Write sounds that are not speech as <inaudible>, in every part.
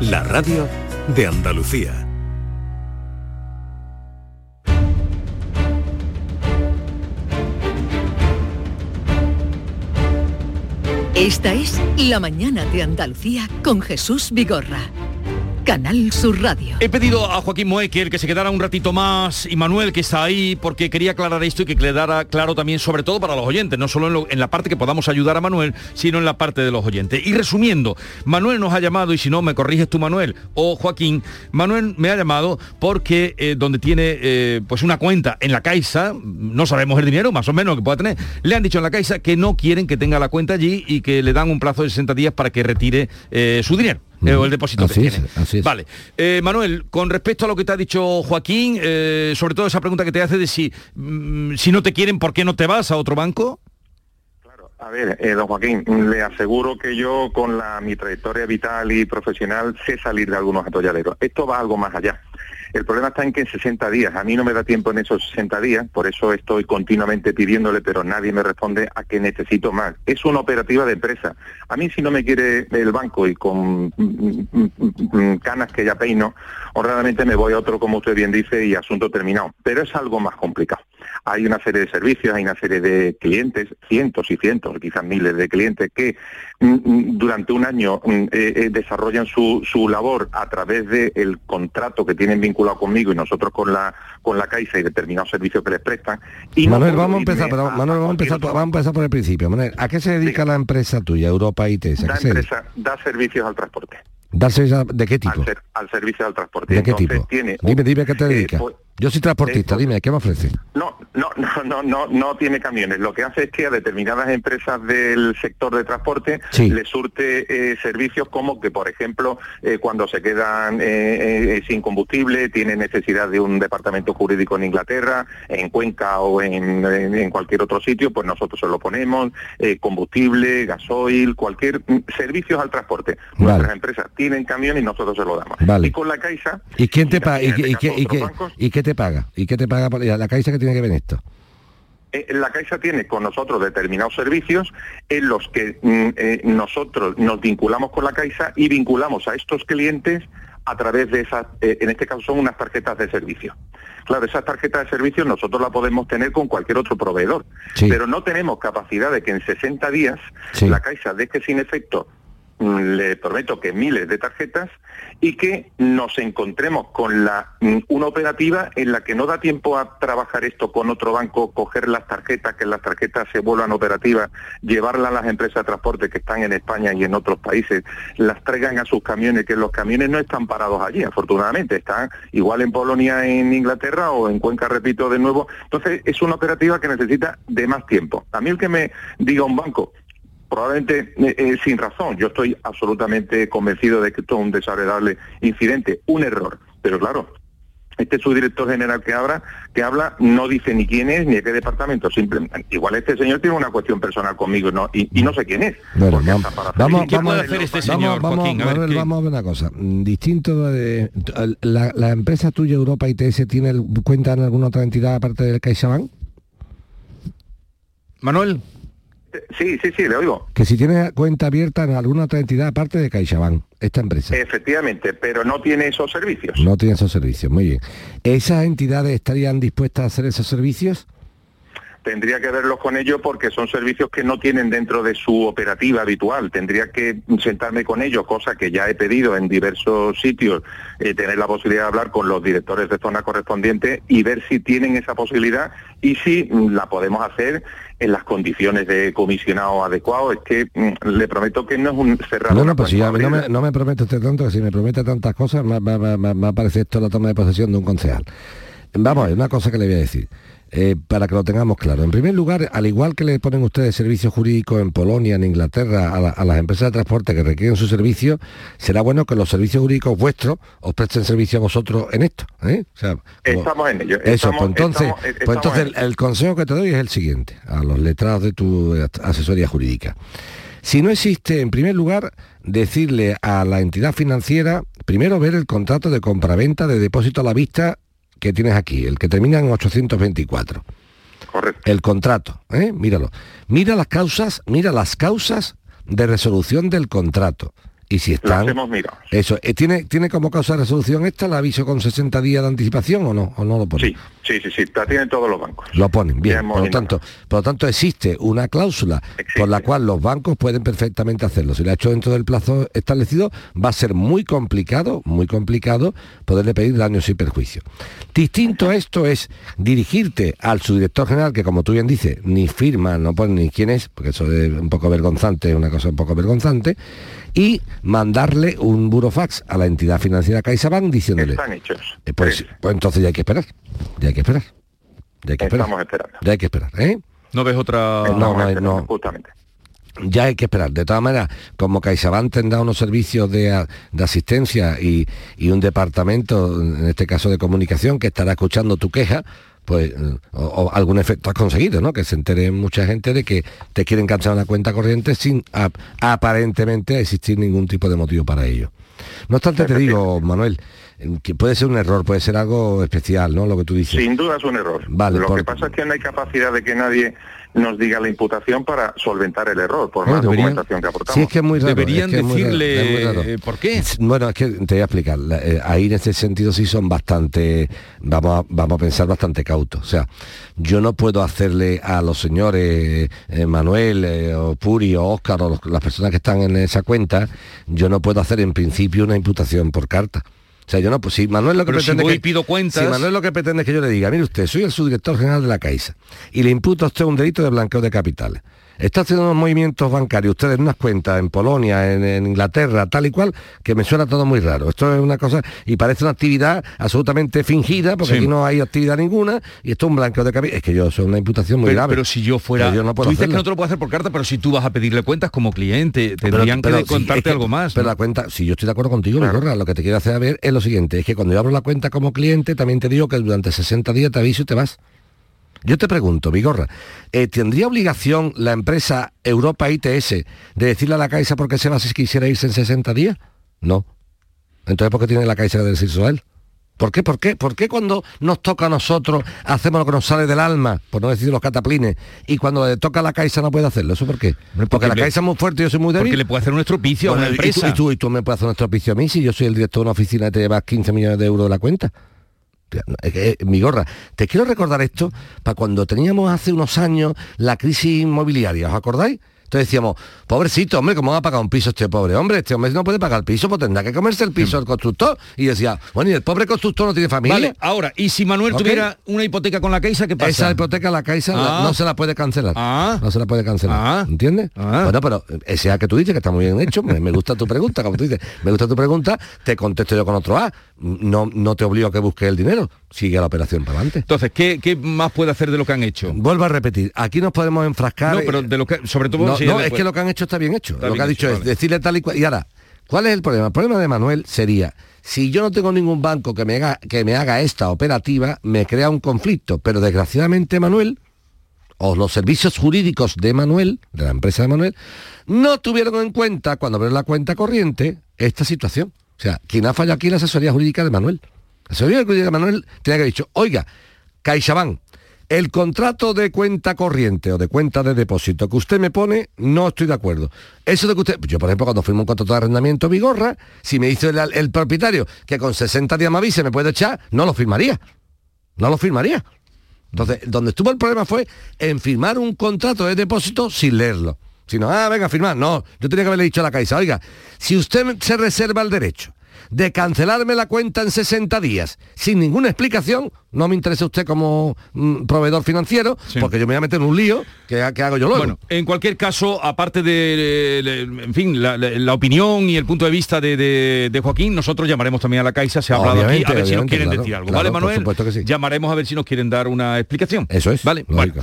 la radio de Andalucía. Esta es La Mañana de Andalucía con Jesús Vigorra. Canal Sur Radio. He pedido a Joaquín Moecker que se quedara un ratito más y Manuel que está ahí porque quería aclarar esto y que quedara claro también sobre todo para los oyentes, no solo en, la parte que podamos ayudar a Manuel, sino en la parte de los oyentes. Y resumiendo, Manuel nos ha llamado y si no me corriges tú Manuel o Joaquín, Manuel me ha llamado porque eh, donde tiene eh, pues una cuenta en la Caixa, no sabemos el dinero más o menos que pueda tener, le han dicho en la Caixa que no quieren que tenga la cuenta allí y que le dan un plazo de 60 días para que retire eh, su dinero. Eh, o el depósito Así que es, tiene. así es. Vale. Eh, Manuel, con respecto a lo que te ha dicho Joaquín, eh, sobre todo esa pregunta que te hace de si, mm, si no te quieren, ¿por qué no te vas a otro banco? A ver, eh, don Joaquín, le aseguro que yo con la, mi trayectoria vital y profesional sé salir de algunos atolladeros. Esto va algo más allá. El problema está en que en 60 días, a mí no me da tiempo en esos 60 días, por eso estoy continuamente pidiéndole, pero nadie me responde a que necesito más. Es una operativa de empresa. A mí si no me quiere el banco y con mm, mm, mm, canas que ya peino, honradamente me voy a otro, como usted bien dice, y asunto terminado. Pero es algo más complicado. Hay una serie de servicios, hay una serie de clientes, cientos y cientos, quizás miles de clientes que mm, mm, durante un año mm, eh, eh, desarrollan su, su labor a través del contrato que tienen vinculado conmigo y nosotros con la con la Caixa y determinados servicios que les prestan. Y Manuel, vamos a empezar, pero, a- Manuel, vamos a empezar, por- vamos a empezar por el principio. Manuel, ¿a qué se dedica la empresa tuya, Europa ITS? ¿A da, qué se dedica? empresa, da servicios al transporte. ¿Dar servicio ¿De qué tipo? Al, ser- al servicio al transporte. ¿De qué Entonces, tipo? Tiene, Dime, dime qué te eh, dedicas. pues, Yo soy transportista, dime, ¿qué me ofrece? No, no, <laughs> no, no, no, no tiene camiones. Lo que hace es que a determinadas empresas del sector de transporte Sí. les surte eh, servicios como que, por ejemplo, eh, cuando se quedan eh, eh, sin combustible, tienen necesidad de un departamento jurídico en Inglaterra, en Cuenca o en, en- en cualquier otro sitio, pues nosotros se lo ponemos, eh, combustible, gasoil, cualquier mm, servicios al transporte. Vale. Nuestras empresas tienen camiones y nosotros se lo damos. Vale. Y con la Caixa ¿Y quién te paga? ¿Y, en qué- este y qué- caso y otros qué- bancos, y qué te paga? ¿Y qué te paga? por- ¿La Caixa que tiene que ver esto? Eh, La Caixa tiene con nosotros determinados servicios en los que mm, eh, nosotros nos vinculamos con la Caixa y vinculamos a estos clientes a través de esas, eh, en este caso son unas tarjetas de servicio. Claro, esas tarjetas de servicio nosotros las podemos tener con cualquier otro proveedor, Sí. pero no tenemos capacidad de que en 60 días Sí. la Caixa deje sin efecto mm, le prometo que miles de tarjetas y que nos encontremos con la mm, una operativa en la que no da tiempo a trabajar esto con otro banco, coger las tarjetas, que las tarjetas se vuelvan operativas, llevarlas a las empresas de transporte que están en España y en otros países, las traigan a sus camiones, que los camiones no están parados allí, afortunadamente, están igual en Polonia, en Inglaterra o en Cuenca, repito de nuevo. Entonces es una operativa que necesita de más tiempo. A mí el que me diga un banco, probablemente eh, eh, sin razón. Yo estoy absolutamente convencido de que esto es un desagradable incidente, un error. Pero claro, este subdirector general que habla, que habla no dice ni quién es ni de qué departamento. Simplemente, igual este señor tiene una cuestión personal conmigo ¿no? y, y no sé quién es. Bueno, vamos, hasta para vamos, felicitar vamos, a los bancos- señor, vamos, Joaquín? A ver, Manuel, ¿qué- vamos a ver una cosa. Mm, Distinto de... La, la empresa tuya, Europa ITS, tiene el- cuenta en alguna otra entidad aparte del CaixaBank? Manuel. Sí, sí, sí, le oigo. Que si tiene cuenta abierta en alguna otra entidad aparte de CaixaBank, esta empresa. Efectivamente, pero no tiene esos servicios. No tiene esos servicios, muy bien. ¿Esas entidades estarían dispuestas a hacer esos servicios? Tendría que verlos con ellos porque son servicios que no tienen dentro de su operativa habitual. Tendría que sentarme con ellos, cosa que ya he pedido en diversos sitios, eh, tener la posibilidad de hablar con los directores de zona correspondiente y ver si tienen esa posibilidad y si mm, la podemos hacer en las condiciones de comisionado adecuado. Es que mm, le prometo que no es un cerrado. No, una no, pues si ya no me, no me promete usted tanto, que si me promete tantas cosas, me, me, me- me- me parece esto la toma de posesión de un concejal. Vamos, una cosa que le voy a decir, eh, para que lo tengamos claro. En primer lugar, al igual que le ponen ustedes servicios jurídicos en Polonia, en Inglaterra, a, la- a las empresas de transporte que requieren su servicio, será bueno que los servicios jurídicos vuestros os presten servicio a vosotros en esto. ¿eh? O sea, como- Estamos en ello. Eso, estamos- pues entonces, estamos- pues entonces en el, el consejo que te doy es el siguiente, a los letrados de tu asesoría jurídica. Si no existe, en primer lugar, decirle a la entidad financiera, primero ver el contrato de compraventa de depósito a la vista que tienes aquí, el que termina en 824. Correcto. El contrato, ¿eh? míralo. Mira las causas, mira las causas de resolución del contrato Y si están... Las hemos mirado. Eso, eh, ¿tiene, ¿tiene como causa de resolución esta el aviso con 60 días de anticipación o no? ¿O no lo pone? Sí, sí, sí, sí, la tienen todos los bancos. Lo ponen, bien. Por lo, tanto, por lo tanto, existe una cláusula por la cual los bancos pueden perfectamente hacerlo. Si lo ha hecho dentro del plazo establecido, va a ser muy complicado, muy complicado poderle pedir daños y perjuicios. Distinto a esto es dirigirte al subdirector general, que como tú bien dices, ni firma, no pone ni quién es, porque eso es un poco vergonzante, es una cosa un poco vergonzante, y mandarle un burofax a la entidad financiera CaixaBank diciéndole... Están hechos. Eh, Pues, Sí. pues entonces ya hay que esperar. Ya hay que esperar. Ya hay que esperar. Estamos esperando. Ya hay que esperar, ¿eh? No ves otra... no, Estamos no, no. Justamente. Ya hay que esperar. De todas maneras, como CaixaBank tendrá unos servicios de, de asistencia y, y un departamento, en este caso de comunicación, que estará escuchando tu queja, pues eh, o, o algún efecto has conseguido, ¿no? Que se entere mucha gente de que te quieren cancelar una cuenta corriente sin ap- aparentemente existir ningún tipo de motivo para ello. No obstante, te digo, Manuel, que puede ser un error, puede ser algo especial, ¿no? Lo que tú dices. Sin duda es un error. Vale, Lo por- que pasa es que no hay capacidad de que nadie nos diga la imputación para solventar el error, por la Bueno, deberían- documentación que aportamos. Sí, es que es muy raro. Deberían es que es muy raro, decirle, es muy raro. eh, ¿por qué? Bueno, es que te voy a explicar. La- eh, ahí en ese sentido sí son bastante, vamos a, vamos a pensar bastante cautos. O sea, yo no puedo hacerle a los señores eh, Manuel eh, o Puri o Óscar o los- las personas que están en esa cuenta, yo no puedo hacer en principio una imputación por carta. O sea, yo no, pues si Manuel lo que Pero si pretende voy que, y pido cuentas- si Manuel lo que pretende es que yo le diga, mire usted, soy el subdirector general de la Caixa y le imputo a usted un delito de blanqueo de capitales. Está haciendo unos movimientos bancarios, usted en unas cuentas en Polonia, en, en Inglaterra, tal y cual, que me suena todo muy raro. Esto es una cosa, y parece una actividad absolutamente fingida, porque Sí. aquí no hay actividad ninguna, y esto es un blanqueo de capitales. Es que yo, eso es una imputación muy Pero, grave. pero si yo fuera... Yo no puedo tú dices hacerlo. que no te lo puedo hacer por carta, pero si tú vas a pedirle cuentas como cliente, tendrían pero que contarte es que- algo más. Pero ¿no? la cuenta, si yo estoy de acuerdo contigo, lo que te quiero hacer ver es lo siguiente, es que cuando yo abro la cuenta como cliente, también te digo que durante 60 días te aviso y te vas. Yo te pregunto, Vigorra, eh, ¿tendría obligación la empresa Europa ITS de decirle a la Caixa por qué se va si quisiera irse en 60 días? No. Entonces, ¿por qué tiene la Caixa que decirse a él? ¿Por qué? ¿Por qué? ¿Por qué cuando nos toca a nosotros hacemos lo que nos sale del alma, por no decir los cataplines, y cuando le toca a la Caixa no puede hacerlo? ¿Eso por qué? Porque, porque la le- Caixa es muy fuerte y yo soy muy débil. Porque le puede hacer un estropicio Bueno, a una y tú- empresa. Y tú, y tú me puedes hacer un estropicio a mí si yo soy el director de una oficina y te llevas 15 millones de euros de la cuenta. Mi gorra, te quiero recordar esto para cuando teníamos hace unos años la crisis inmobiliaria, ¿os acordáis? Entonces decíamos, pobrecito, hombre, ¿cómo va a pagar un piso este pobre hombre? Este hombre no puede pagar el piso, pues tendrá que comerse el piso el constructor. Y decía, bueno, y el pobre constructor no tiene familia. Vale, ahora, y si Manuel tuviera una hipoteca con la Caixa, ¿qué pasa? Esa hipoteca la Caixa la- Ah. no se la puede cancelar. Ah. No se la puede cancelar. Ah. ¿Entiendes? Ah. Bueno, pero ese A que tú dices, que está muy bien hecho, me, me gusta tu pregunta, como tú dices, me gusta tu pregunta, te contesto yo con otro A. No, no te obligo a que busques el dinero. Sigue la operación para adelante. Entonces, ¿qué, qué más puede hacer de lo que han hecho? Vuelvo a repetir, aquí nos podemos enfrascar. No, pero de lo que, sobre todo, no, si no, él es que lo que han hecho está bien hecho. Está lo bien que ha dicho hecho, es vale. decirle tal y cual. Y ahora, ¿cuál es el problema? El problema de Manuel sería, si yo no tengo ningún banco que me haga, que me haga esta operativa, me crea un conflicto. Pero desgraciadamente Manuel, o los servicios jurídicos de Manuel, de la empresa de Manuel, no tuvieron en cuenta cuando abrieron la cuenta corriente esta situación. O sea, quien ha fallado aquí es la asesoría jurídica de Manuel. La asesoría jurídica de Manuel tenía que haber dicho, oiga, CaixaBank, el contrato de cuenta corriente o de cuenta de depósito que usted me pone, no estoy de acuerdo. Eso de que usted, yo por ejemplo cuando firmo un contrato de arrendamiento Vigorra, si me dice el, propietario que con 60 días me avise me puede echar, no lo firmaría. No lo firmaría. Entonces, donde estuvo el problema fue en firmar un contrato de depósito sin leerlo. Sino, ah, venga, firmar. No, yo tenía que haberle dicho a la Caixa, oiga, si usted se reserva el derecho de cancelarme la cuenta en 60 días sin ninguna explicación, no me interesa usted como mm, proveedor financiero, Sí. porque yo me voy a meter en un lío que, que hago yo luego. Bueno, en cualquier caso, aparte de, eh, en fin, la, la- la opinión y el punto de vista de, de- de Joaquín, nosotros llamaremos también a la Caixa, se ha hablado aquí, Obviamente, a ver si nos quieren claro, decir algo. claro, ¿Vale, por Manuel? supuesto que sí. Llamaremos a ver si nos quieren dar una explicación. Eso es, Vale, bueno,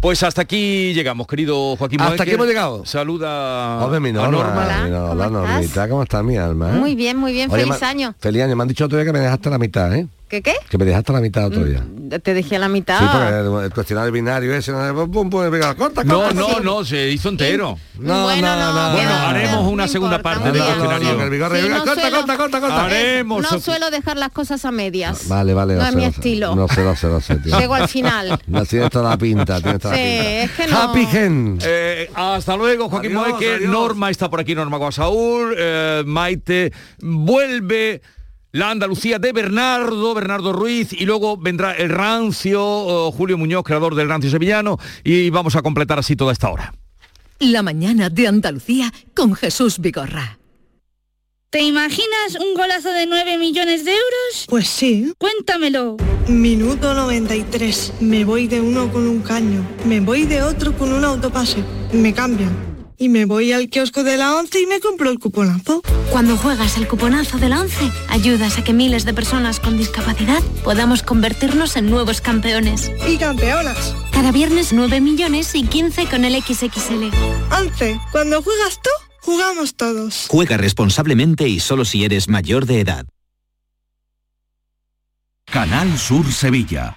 pues hasta aquí llegamos, querido Joaquín. Hasta Moecker. aquí hemos llegado. Saluda Hombre, mi a Norma, Norma. Hola, mi Norma, ¿cómo Normita, estás? ¿cómo está mi alma? eh? Muy bien, muy bien, Oye, feliz ma- año. Feliz año, me han dicho todavía que me dejaste la mitad, ¿eh? ¿Qué qué? Que me dejaste a la mitad otro día. Te dejé a la mitad. Sí, porque el cuestionario binario ese, no, pum, pum, venga, corta, No, corta, no, corta. no, se hizo entero. No, Bueno, no, no, no, Bueno, haremos una no segunda parte del cuestionario. No, no corta, suelo- corta, corta, corta. Haremos. No suelo dejar las cosas a medias. Vale, vale, No lo es mi lo sé. estilo. No sé, no sé, no sé, tío. Llego al final. <laughs> No, tienes toda la pinta, tienes toda Sí, la pinta. es que no. Happy Gen. Eh, hasta luego, Joaquín Moeque. Norma está por aquí, Norma Guasaúl. eh, Maite vuelve. La Andalucía de Bernardo, Bernardo Ruiz, y luego vendrá el rancio, Julio Muñoz, creador del rancio sevillano, y vamos a completar así toda esta hora. La mañana de Andalucía con Jesús Vigorra. ¿Te imaginas un golazo de 9 millones de euros? Pues sí. Cuéntamelo. Minuto 93. Me voy de uno con un caño. Me voy de otro con un autopase. Me cambian. Y me voy al kiosco de la 11 y me compro el cuponazo. Cuando juegas el cuponazo de la 11, ayudas a que miles de personas con discapacidad podamos convertirnos en nuevos campeones. Y campeonas. Cada viernes 9 millones y 15 con el XXL. 11. Cuando juegas tú, jugamos todos. Juega responsablemente y solo si eres mayor de edad. Canal Sur Sevilla.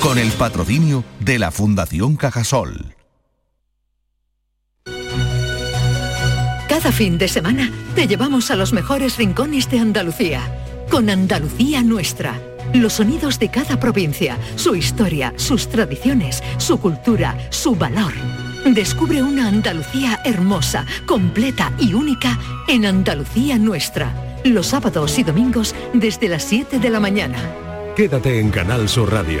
con el patrocinio de la Fundación Cajasol. Cada fin de semana te llevamos a los mejores rincones de Andalucía, con Andalucía Nuestra. Los sonidos de cada provincia, su historia, sus tradiciones, su cultura, su valor. Descubre una Andalucía hermosa, completa y única en Andalucía Nuestra. Los sábados y domingos desde las 7 de la mañana. Quédate en Canal Sur Radio,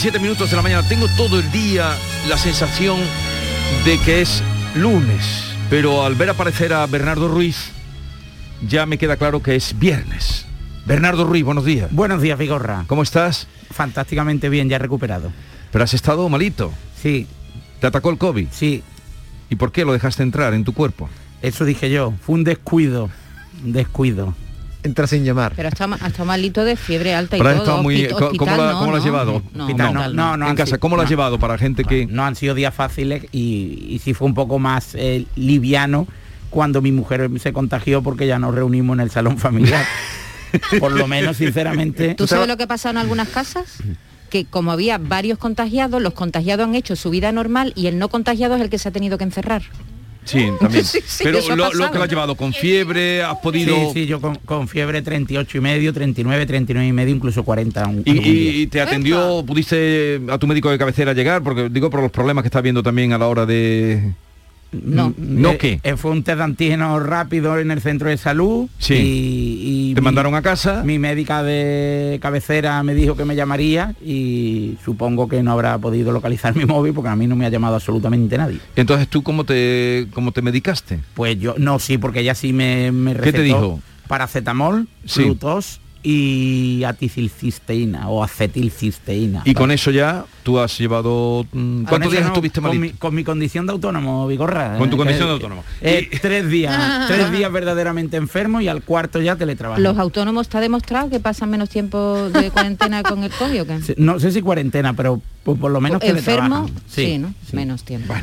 Once, 17 minutos de la mañana. Tengo todo el día la sensación de que es lunes, pero al ver aparecer a Bernardo Ruiz, ya me queda claro que es viernes. Bernardo Ruiz, buenos días. Buenos días, Vigorra. ¿Cómo estás? Fantásticamente bien, ya recuperado. Pero has estado malito. Sí. ¿Te atacó el COVID? Sí. ¿Y por qué lo dejaste entrar en tu cuerpo? Eso dije yo. Fue un descuido. Un descuido. Entra sin llamar. Pero está, ma- está malito de fiebre alta y Pero todo. estado muy... Hospi- ¿Cómo, hospital, la, no, cómo lo has no. llevado? No, Hospital, no, hospital no, no en casa, sido- ¿cómo lo has no. llevado para gente que... No han sido días fáciles y, y sí fue un poco más eh, liviano cuando mi mujer se contagió porque ya nos reunimos en el salón familiar. <laughs> Por lo menos, sinceramente. ¿Tú sabes lo que pasa en algunas casas? Que como había varios contagiados, los contagiados han hecho su vida normal y el no contagiado es el que se ha tenido que encerrar. Sí, también. <laughs> Sí, sí, Pero lo, que lo has llevado con fiebre, has podido... Sí, sí, yo con, con fiebre 38 y medio, 39, 39 y medio, incluso 40. un- y- y te atendió, pudiste a tu médico de cabecera llegar, porque digo por los problemas que estás viendo también a la hora de... No. ¿No Eh, qué? eh, fue un test de antígeno rápido en el centro de salud. Sí. Y, y ¿Te mi- mandaron a casa? Mi médica de cabecera me dijo que me llamaría y supongo que no habrá podido localizar mi móvil porque a mí no me ha llamado absolutamente nadie. Entonces tú cómo te, cómo te medicaste? Pues yo, no, sí, porque ella sí me, me ¿Qué te recetó dijo? Paracetamol, Sí. frutos y aticilcisteína o acetilcisteína. Y con eso ya tú has llevado... mm, ¿Cuántos días no, estuviste con malito? mi, con mi condición de autónomo, Vigorra. Con tu Eh, condición de eh, autónomo. eh, tres días, <laughs> tres días verdaderamente enfermo y al cuarto ya teletrabajo. ¿Los autónomos está demostrado que pasan menos tiempo de <laughs> cuarentena con el COVID o qué? Sí, No sé si cuarentena, pero por, por lo menos Enfermo, sí, ¿no? Menos tiempo.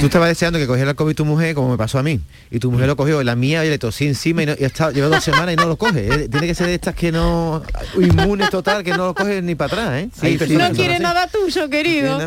Tú estabas deseando que cogiera el COVID tu mujer, como me pasó a mí. Y tu mujer lo cogió, la mía, y le tosí encima y, no, y está, lleva dos semanas y no lo coge. Tiene que ser de estas que no... Inmune total, que no lo coge ni para atrás, ¿eh? No que quiere así. nada tuyo, querido.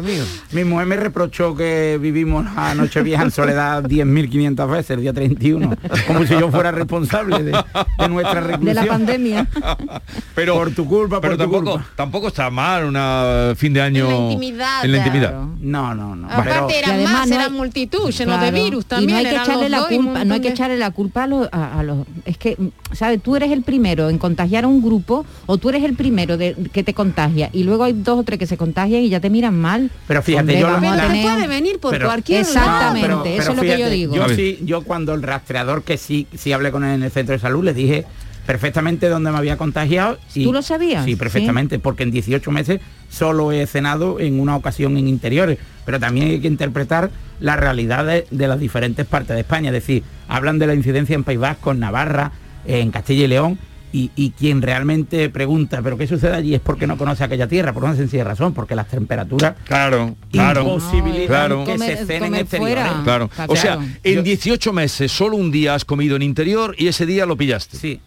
Mi mujer me reprochó que vivimos a Nochevieja en <laughs> soledad 10.500 veces el día 31, como si yo fuera responsable de, de nuestra reclusión. De la pandemia. <laughs> Pero, por tu culpa, pero por tu tampoco, culpa. tampoco está mal una fin de año... En la intimidad, En la intimidad. Claro. No, no, no. Aparte Pero- eran más, no eran hay- multitud, llenos de Claro. virus también. Y no hay que echarle la culpa, no hay que de- echarle la culpa a los, a, a los es que, ¿sabes? Tú eres el primero en contagiar a un grupo o tú eres el primero de, que te contagia y luego hay dos o tres que se contagian y ya te miran mal. Pero fíjate, Hombre, yo vamos a la- te tener- puede venir por Pero- cualquier Exactamente, eso es lo que yo digo. Yo A sí, yo cuando el rastreador que sí, sí hablé con él en el centro de salud, le dije perfectamente dónde me había contagiado. y- ¿Tú lo sabías? Sí, perfectamente, porque en 18 meses solo he cenado en una ocasión en interiores, pero también hay que interpretar las realidades de las diferentes partes de España, es decir, hablan de la incidencia en País Vasco, en Navarra, en Castilla y León, y, y quien realmente pregunta, ¿pero qué sucede allí? Es porque no conoce aquella tierra, por una sencilla razón, porque las temperaturas Claro, claro. imposibilitan Claro. que Comer- se cenen exteriores. Claro. O sea, en Yo- 18 meses solo un día has comido en interior y ese día lo pillaste. Sí,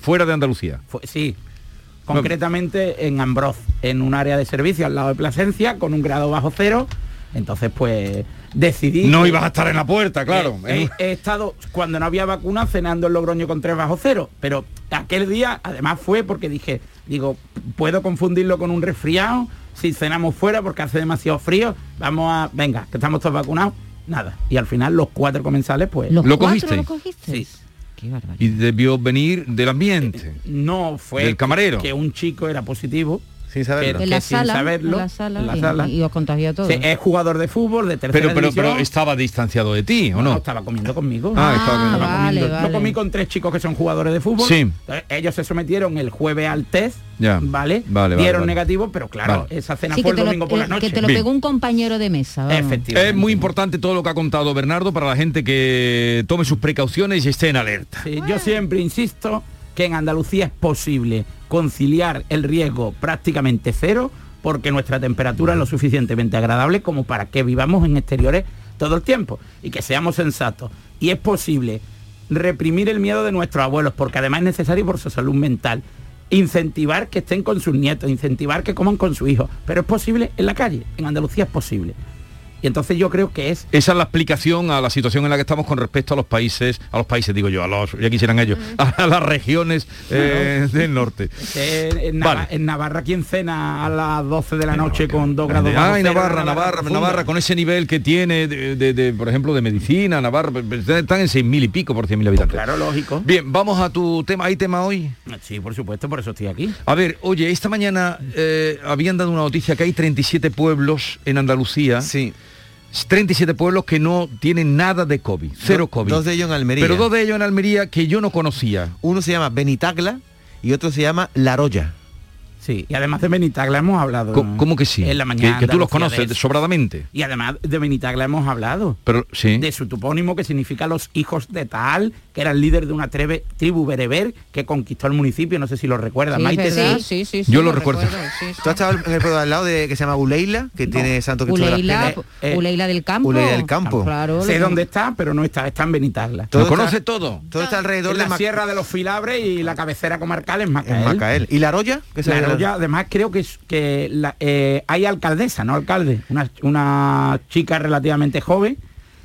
Fuera de Andalucía. fue- sí. Concretamente en Ambroz, en un área de servicio al lado de Plasencia, con un grado bajo cero. Entonces, pues decidí. No ibas a estar en la puerta, claro. He, he- he estado, cuando no había vacuna, cenando en Logroño con tres bajo cero. Pero aquel día, además, fue porque dije, digo, puedo confundirlo con un resfriado si cenamos fuera porque hace demasiado frío. Vamos a, venga, que estamos todos vacunados. Nada. Y al final los cuatro comensales, pues. ¿Los ¿Lo cogiste? lo cogiste? Sí. Qué barbaridad. Y debió venir del ambiente. No fue Del camarero. que un chico era positivo. Sin saberlo. que- la que sin sala, saberlo, la sala, la y- sala. y, os contagió todo. Sí, es jugador de fútbol de tercera Pero, pero, división. pero estaba distanciado de ti, ¿o No, no? estaba comiendo conmigo. Ah, estaba comiendo. Estaba vale, comiendo. vale. Yo comí con tres chicos que son jugadores de fútbol. Sí. Entonces, ellos se sometieron el jueves al test, Ya. ¿vale? Vale, Dieron vale. negativo, pero claro, Vale. esa cena Sí, fue el lo, domingo por la eh, noche. que te lo Bien. pegó un compañero de mesa. vamos. Efectivamente. Es muy importante todo lo que ha contado Bernardo para la gente que tome sus precauciones y esté en alerta. Sí, yo siempre insisto que en Andalucía es posible conciliar el riesgo prácticamente cero porque nuestra temperatura es lo suficientemente agradable como para que vivamos en exteriores todo el tiempo y que seamos sensatos. Y es posible reprimir el miedo de nuestros abuelos porque además es necesario por su salud mental. Incentivar que estén con sus nietos, incentivar que coman con su hijo. Pero es posible en la calle, en Andalucía es posible. Y entonces yo creo que es Esa es la explicación a la situación en la que estamos con respecto a los países, a los países digo yo, a los, ya quisieran ellos, <laughs> a las regiones eh, del norte. en, Nava- Vale. en Navarra quien cena a las 12 de la noche con 2 grados cero, Navarra, Navarra. Navarra, con ese nivel que tiene, de, de- de, por ejemplo, de medicina, Navarra, están en seis mil y pico por 100.000 habitantes. Claro, lógico. Bien, vamos a tu tema. ¿Hay tema hoy? Sí, por supuesto, por eso estoy aquí. A ver, oye, esta mañana eh, habían dado una noticia que hay 37 pueblos en Andalucía. Sí. 37 pueblos que no tienen nada de COVID, cero Do- COVID. Dos de ellos en Almería. Pero dos de ellos en Almería que yo no conocía. Uno se llama Benitagla y otro se llama La Roya. Sí, y además de Benitagla hemos hablado. ¿Cómo que sí? En la mañana. Que, que tú los conoces de- sobradamente. Y además de Benitagla hemos hablado. Pero sí. De su topónimo que significa los hijos de Tal, que era el líder de una trebe- tribu bereber que conquistó el municipio, no sé si lo recuerda. Sí, Maite, sí. Sí, sí, sí, Yo lo recuerdo. sí, sí. ¿Tú has estado al lado de, que se llama Uleila, que tiene Santo Cristo de las Uleila, eh, Uleila del campo. Uleila del campo. Claro, Sé dónde está, pero no está, está en Benitagla. Lo está- conoce todo. Todo está alrededor En de la Mac- Sierra de los Filabres y la cabecera comarcal es en Macael. Macael. ¿Y La Roya? Que se Además creo que, que eh, hay alcaldesa, no alcalde, una, una chica relativamente joven.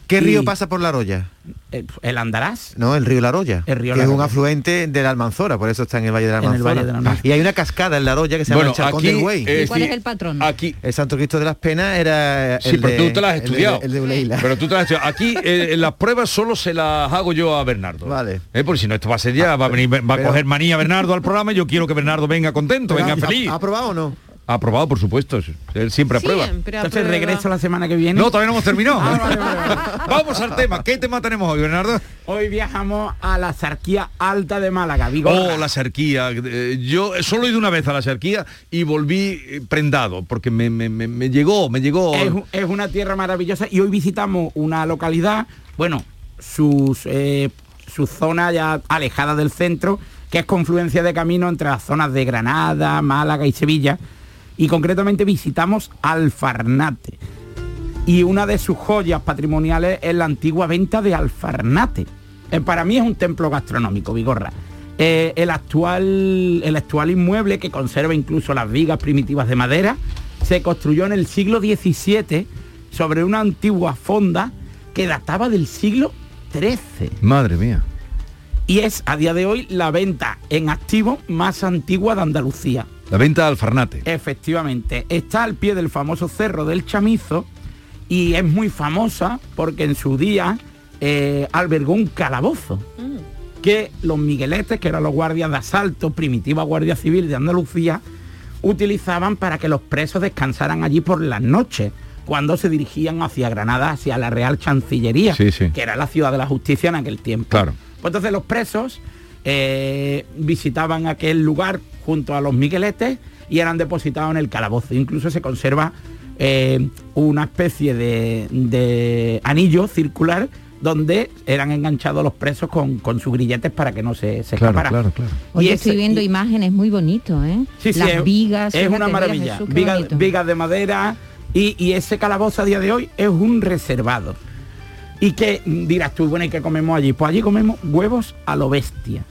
¿Qué y- río pasa por La Roya? eh, el Andarás. No, el río La Roya. El río que La es un afluente de la Almanzora, por eso está en el Valle de la Almanzora. Valle de la Almanzora. Y hay una cascada en La Roya que se Bueno, llama el aquí, del Güey. eh, ¿Y cuál sí, es el patrón? Aquí. El Santo Cristo de las Penas era Sí, el pero de- tú te las has el de- estudiado. El de Uleila. Pero tú te las has estudiado. Aquí eh, en las pruebas solo se las hago yo a Bernardo. Vale. Eh, porque si no, esto va a ser ya, va a venir, va a coger manía Bernardo al programa y yo quiero que Bernardo venga contento, venga ¿Ha- feliz. ¿Ha, aprobado o no? Aprobado, por supuesto. Él siempre aprueba. Entonces regreso la semana que viene. No, todavía no hemos terminado. Ah, vale, vale, vale. <laughs> Vamos al tema. ¿Qué tema tenemos hoy, Bernardo? Hoy viajamos a la Sarquía Alta de Málaga, Vigorra. Oh, la serquía. Eh, Yo solo he ido una vez a la serquía y volví eh, prendado, porque me, me- me- me llegó, me llegó. Es, es una tierra maravillosa y hoy visitamos una localidad, bueno, sus, eh, su zona ya alejada del centro, que es confluencia de camino entre las zonas de Granada, Málaga y Sevilla. Y concretamente visitamos Alfarnate. Y una de sus joyas patrimoniales es la antigua venta de Alfarnate. Eh, para mí es un templo gastronómico, Vigorra. Eh, el, actual, el actual inmueble, que conserva incluso las vigas primitivas de madera, se construyó en el siglo XVII sobre una antigua fonda que databa del siglo XIII. Madre mía. Y es a día de hoy la venta en activo más antigua de Andalucía. La venta de Alfarnate. Efectivamente, está al pie del famoso Cerro del Chamizo y es muy famosa porque en su día eh, albergó un calabozo que los migueletes, que eran los guardias de asalto, primitiva Guardia Civil de Andalucía, utilizaban para que los presos descansaran allí por las noches, cuando se dirigían hacia Granada, hacia la Real Chancillería, Sí, sí. que era la ciudad de la justicia en aquel tiempo. Claro. Pues entonces los presos eh, visitaban aquel lugar junto a los migueletes y eran depositados en el calabozo. Incluso se conserva eh, una especie de, de anillo circular donde eran enganchados los presos con, con sus grilletes para que no se, se Claro, escaparan. claro, claro. Oye, Y estoy viendo y- imágenes muy bonito, ¿eh? Sí, sí, Las es, vigas. es una maravilla. Jesús, Vigas, de madera y, y ese calabozo a día de hoy es un reservado. Y que dirás tú, bueno, ¿y qué comemos allí? Pues allí comemos huevos a lo bestia.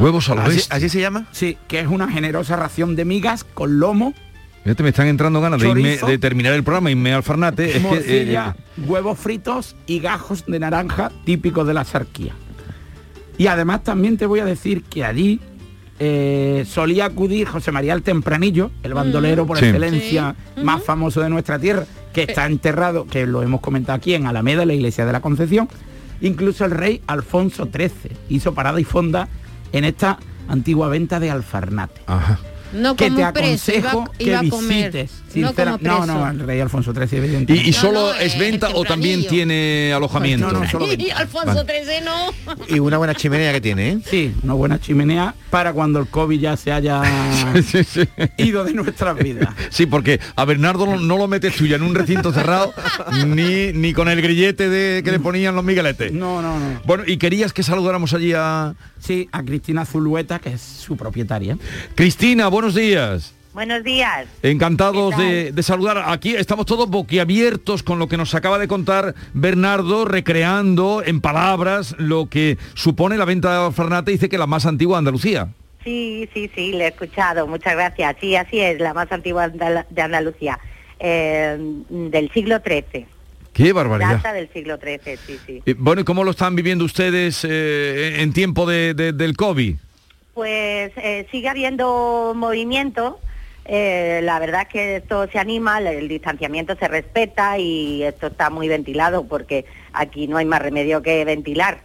Huevos a lo ¿Así, así se llama? Sí, que es una generosa ración de migas con lomo, Fíjate, me están entrando ganas de, irme- Chorizo. de terminar el programa y irme al Alfarnate. Es que, morcilla, eh, huevos fritos y gajos de naranja típicos de la sarquía. Y además también te voy a decir que allí eh, solía acudir José María el Tempranillo, el bandolero por Sí. excelencia más famoso de nuestra tierra, que está enterrado, que lo hemos comentado aquí en Alameda, la iglesia de la Concepción. Incluso el rey Alfonso XIII hizo parada y fonda en esta antigua venta de Alfarnate. No que como te preso, iba- aconsejo iba a que comer. visites. No como no, preso. no, el rey Alfonso XIII, ¿Y, evidentemente. y solo no, es venta o también tiene alojamiento? No, no, solo <laughs> Y. Alfonso XIII no. Y una buena chimenea que tiene, ¿eh? Sí, una buena chimenea para cuando el COVID ya se haya <laughs> Sí, sí. ido de nuestras vidas. Sí, porque a Bernardo no, lo metes tú ya en un recinto cerrado, ni, ni con el grillete de, que le ponían los migueletes. No, no, no. Bueno, y querías que saludáramos allí a Sí, a Cristina Zulueta, que es su propietaria. Cristina, buenos días. Buenos días. Encantados de, de saludar. Aquí estamos todos boquiabiertos con lo que nos acaba de contar Bernardo, recreando en palabras lo que supone la venta de Alfarnate. Dice que la más antigua de Andalucía. Sí, sí, sí, le he escuchado. Muchas gracias. Sí, así es, la más antigua de Andalucía. eh, del siglo XIII. Qué barbaridad. Data del siglo XIII, sí, sí. Eh, Bueno, ¿y cómo lo están viviendo ustedes eh, en tiempo de- de- del COVID? Pues eh, sigue habiendo movimiento. eh, la verdad es que esto se anima, el, distanciamiento se respeta y esto está muy ventilado porque aquí no hay más remedio que ventilar.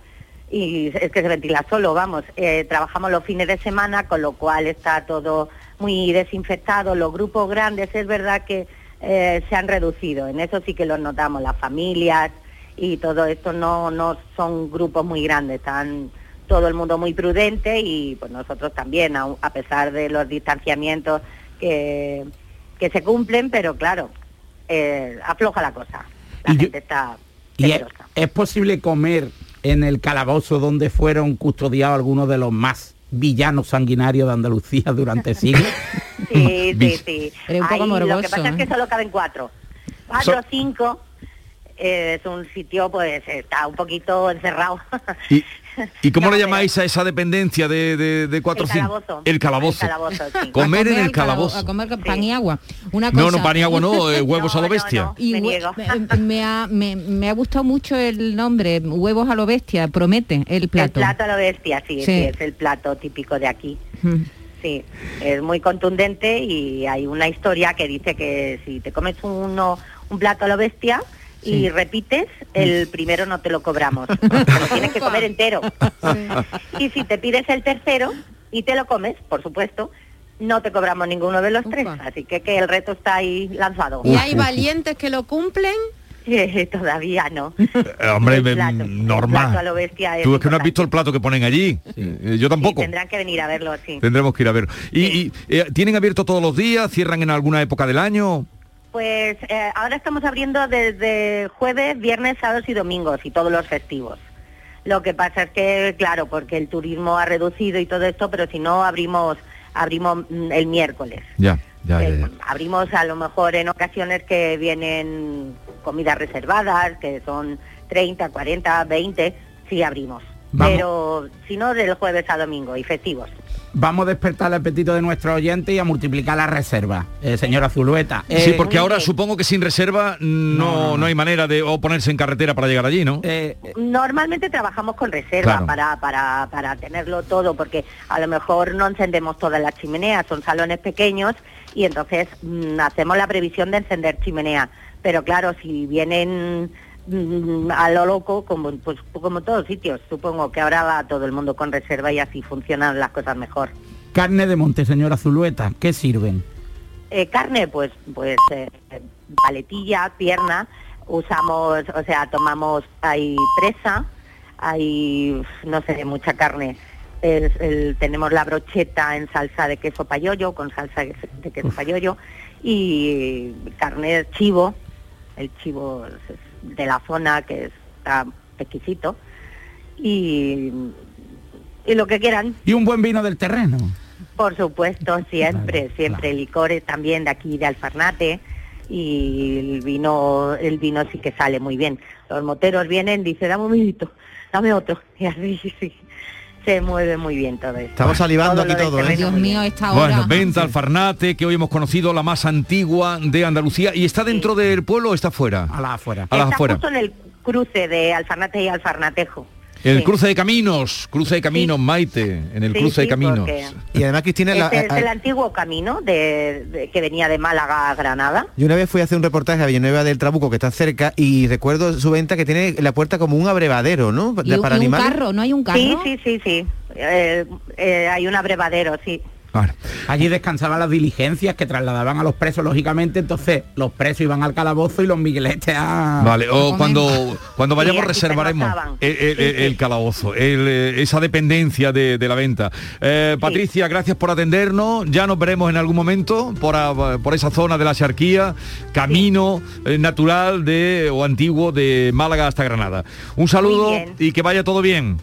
Y es que se ventila solo, vamos. Eh, trabajamos los fines de semana, con lo cual está todo muy desinfectado. Los grupos grandes es verdad que eh, se han reducido. En eso sí que los notamos, las familias y todo esto no, no son grupos muy grandes, están todo el mundo muy prudente y pues nosotros también, a, a pesar de los distanciamientos que, que se cumplen, pero claro, eh, afloja la cosa. La Y yo- gente está ¿Y es, posible comer en el calabozo donde fueron custodiados algunos de los más villanos sanguinarios de Andalucía durante <laughs> siglos? Sí, sí, <laughs> sí. Eres un poco Ahí lo que pasa es que ¿eh? solo caben cuatro. Cuatro So- o cinco. eh, es un sitio, pues, está un poquito encerrado. ¿Y, <laughs> <laughs> y cómo No, le llamáis a esa dependencia de, de, de cuatro El calabozo. El calabozo. El calabozo, sí. <laughs> Comer en el al calabo- calabozo. A comer pan y agua. Una cosa, No, no, pan y agua no, eh, <laughs> huevos No, a lo bestia. no. Y Me niego. me, me ha, me- me ha gustado mucho el nombre, huevos a lo bestia, promete el El plato. plato a lo bestia, sí, Sí. sí, es el plato típico de aquí. Mm. Sí, es muy contundente y hay una historia que dice que si te comes uno, un plato a lo bestia y Sí. repites, el primero no te lo cobramos. <laughs> Te lo tienes que comer entero. Y si te pides el tercero y te lo comes, por supuesto, no te cobramos ninguno de los tres, así que, que el reto está ahí lanzado. ¿Y hay valientes que lo cumplen? <laughs> Todavía no. Eh, hombre, El plato, normal. el plato a lo bestia es Tú es que no has visto el plato que ponen allí. Eh, Yo tampoco. Tendrán que venir a verlo, sí. Tendremos que ir a ver. ¿Y, y, eh, tienen abierto todos los días? ¿Cierran en alguna época del año? Pues eh, ahora estamos abriendo desde jueves, viernes, sábados y domingos y todos los festivos. Lo que pasa es que, claro, porque el turismo ha reducido y todo esto, pero si no abrimos abrimos mm, el miércoles. Ya, ya, ya, ya. Abrimos a lo mejor en ocasiones que vienen comidas reservadas, que son 30, 40, 20, sí abrimos. Vamos. Pero si no, del jueves a domingo y festivos. Vamos a despertar el apetito de nuestros oyentes y a multiplicar la reserva, eh, señora Zulueta. sí, Eh, porque ahora supongo que sin reserva no, no, hay manera de o ponerse en carretera para llegar allí, ¿no? Normalmente trabajamos con reserva Claro. para, para, para tenerlo todo, porque a lo mejor no encendemos todas las chimeneas, son salones pequeños y entonces mm, hacemos la previsión de encender chimenea. Pero claro, si vienen mm, a lo loco, como, pues, como todos sitios, supongo que ahora va todo el mundo con reserva y así funcionan las cosas mejor. Carne de monte, señora Zulueta, ¿qué sirven? Eh, carne, pues, pues eh, paletilla, pierna, usamos, o sea, tomamos, hay presa, hay, no sé, mucha carne. El- el- tenemos la brocheta en salsa de queso payollo, con salsa de de queso payollo, y carne chivo, el chivo de la zona que está exquisito, y, y lo que quieran. Y un buen vino del terreno. Por supuesto, siempre, siempre licores también de aquí de Alfarnate y el vino, el vino sí que sale muy bien. Los moteros vienen, dice, dame un vinito, dame otro. <laughs> Y así sí, se mueve muy bien todo esto. Estamos salivando aquí todo, ¿eh? Dios mío, esta hora. Bueno, venta Alfarnate, que hoy hemos conocido la más antigua de Andalucía. ¿Y está dentro del pueblo o está fuera? A la afuera. A las Está afuera. justo en el cruce de Alfarnate y Alfarnatejo. El Sí. cruce de caminos, cruce de caminos, Maite, en el Sí, cruce de caminos. porque Y además, Cristina, la- es a- el antiguo camino de, de- que venía de Málaga a Granada. yo una vez fui a hacer un reportaje a Villanueva del Trabuco, que está cerca, y recuerdo su venta que tiene la puerta como un abrevadero, ¿no? Y, un- Para y un carro, ¿no hay un carro? Sí, sí, sí, sí. Eh, eh, hay un abrevadero, sí. Allí descansaban las diligencias que trasladaban a los presos, lógicamente, entonces los presos iban al calabozo y los migueletes a... Vale, o cuando, <laughs> cuando vayamos reservaremos el, el- el- el calabozo, el, eh, esa dependencia de, de la venta. Eh, Patricia, gracias por atendernos. Ya nos veremos en algún momento por, a- por esa zona de la Charquía, camino eh, natural de o antiguo de Málaga hasta Granada. Un saludo y que vaya todo bien.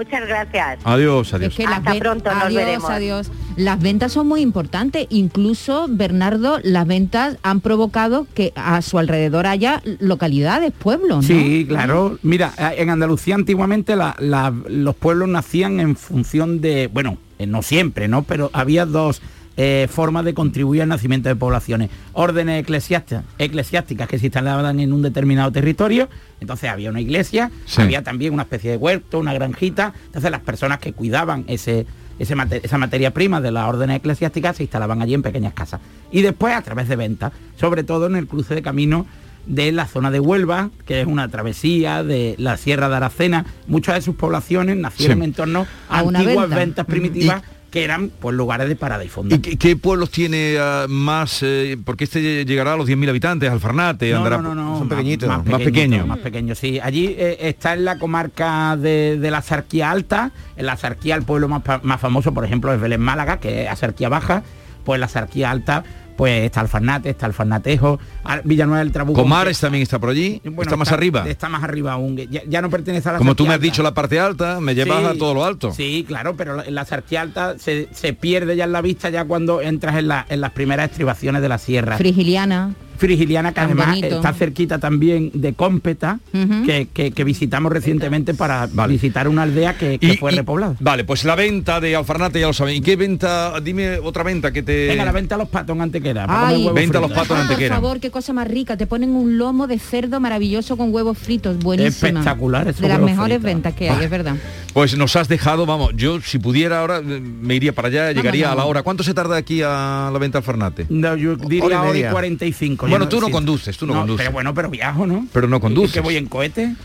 Muchas gracias. Adiós, adiós. Es que las Hasta pronto, nos adiós, veremos. adiós. Las ventas son muy importantes. Incluso, Bernardo, las ventas han provocado que a su alrededor haya localidades, pueblos, ¿no? Sí, claro. Mira, eh, en Andalucía antiguamente la- la- los pueblos nacían en función de, bueno, eh, no siempre, ¿no? Pero había dos eh, formas de contribuir al nacimiento de poblaciones. Órdenes eclesiásticas, eclesiásticas que se instalaban en un determinado territorio. Entonces había una iglesia, Sí. había también una especie de huerto, una granjita. Entonces las personas que cuidaban ese, ese mate- esa materia prima de las órdenes eclesiásticas se instalaban allí en pequeñas casas. Y después a través de ventas, sobre todo en el cruce de camino de la zona de Huelva, que es una travesía de la Sierra de Aracena. Muchas de sus poblaciones nacieron Sí. en torno a A una antiguas venta. ventas primitivas que eran pues lugares de parada y fonda. ¿Y qué, qué pueblos tiene ah, más? eh, porque este llegará a los 10.000 habitantes, Alfarnate, No, andará... no, no, no, Son más- pequeñitos. Más, pequeños. Más pequeño, sí. Allí eh, está en la comarca de, de la Sarquía Alta. En la Sarquía el pueblo más, más famoso, por ejemplo, es Belén Málaga, que es a Sarquía Baja. Pues la Sarquía Alta, pues está Alfarnate, está Alfarnatejo, Al- Villanueva del Trabuco. Comares también está por allí, Bueno, está más arriba. Está más arriba aún. Ya, ya no pertenece a la Como tú me has Alta. dicho la parte alta, me llevas Sí, a todo lo alto. Sí, claro, pero la- en la Sarquía Alta se, se pierde ya en la vista ya cuando entras en, la- en las primeras estribaciones de la sierra. Frigiliana. Frigiliana, que Tan además bonito. está cerquita también de Cómpeta, que, que- que visitamos recientemente para visitar una aldea que, que Y- fue y- repoblada. Vale, pues la venta de Alfarnate ya lo saben. ¿Y qué venta? Dime otra venta que te... Venga, la venta a los patos en Antequera. para Ay. Venta a los patos en Ah, por Antequera. favor, qué cosa más rica. Te ponen un lomo de cerdo maravilloso con huevos fritos. Buenísima. Espectacular esos De las mejores fritos. ventas que hay, es verdad. Pues nos has dejado, vamos, yo si pudiera ahora eh, me iría para allá, llegaría a la hora. ¿Cuánto se tarda aquí a la venta Alfarnate? No, yo diría Hora y hora y media. 45. Bueno, tú no conduces, tú no conduces. Pero bueno, pero viajo, ¿no? Pero no conduces. ¿Y que voy en cohete? <laughs>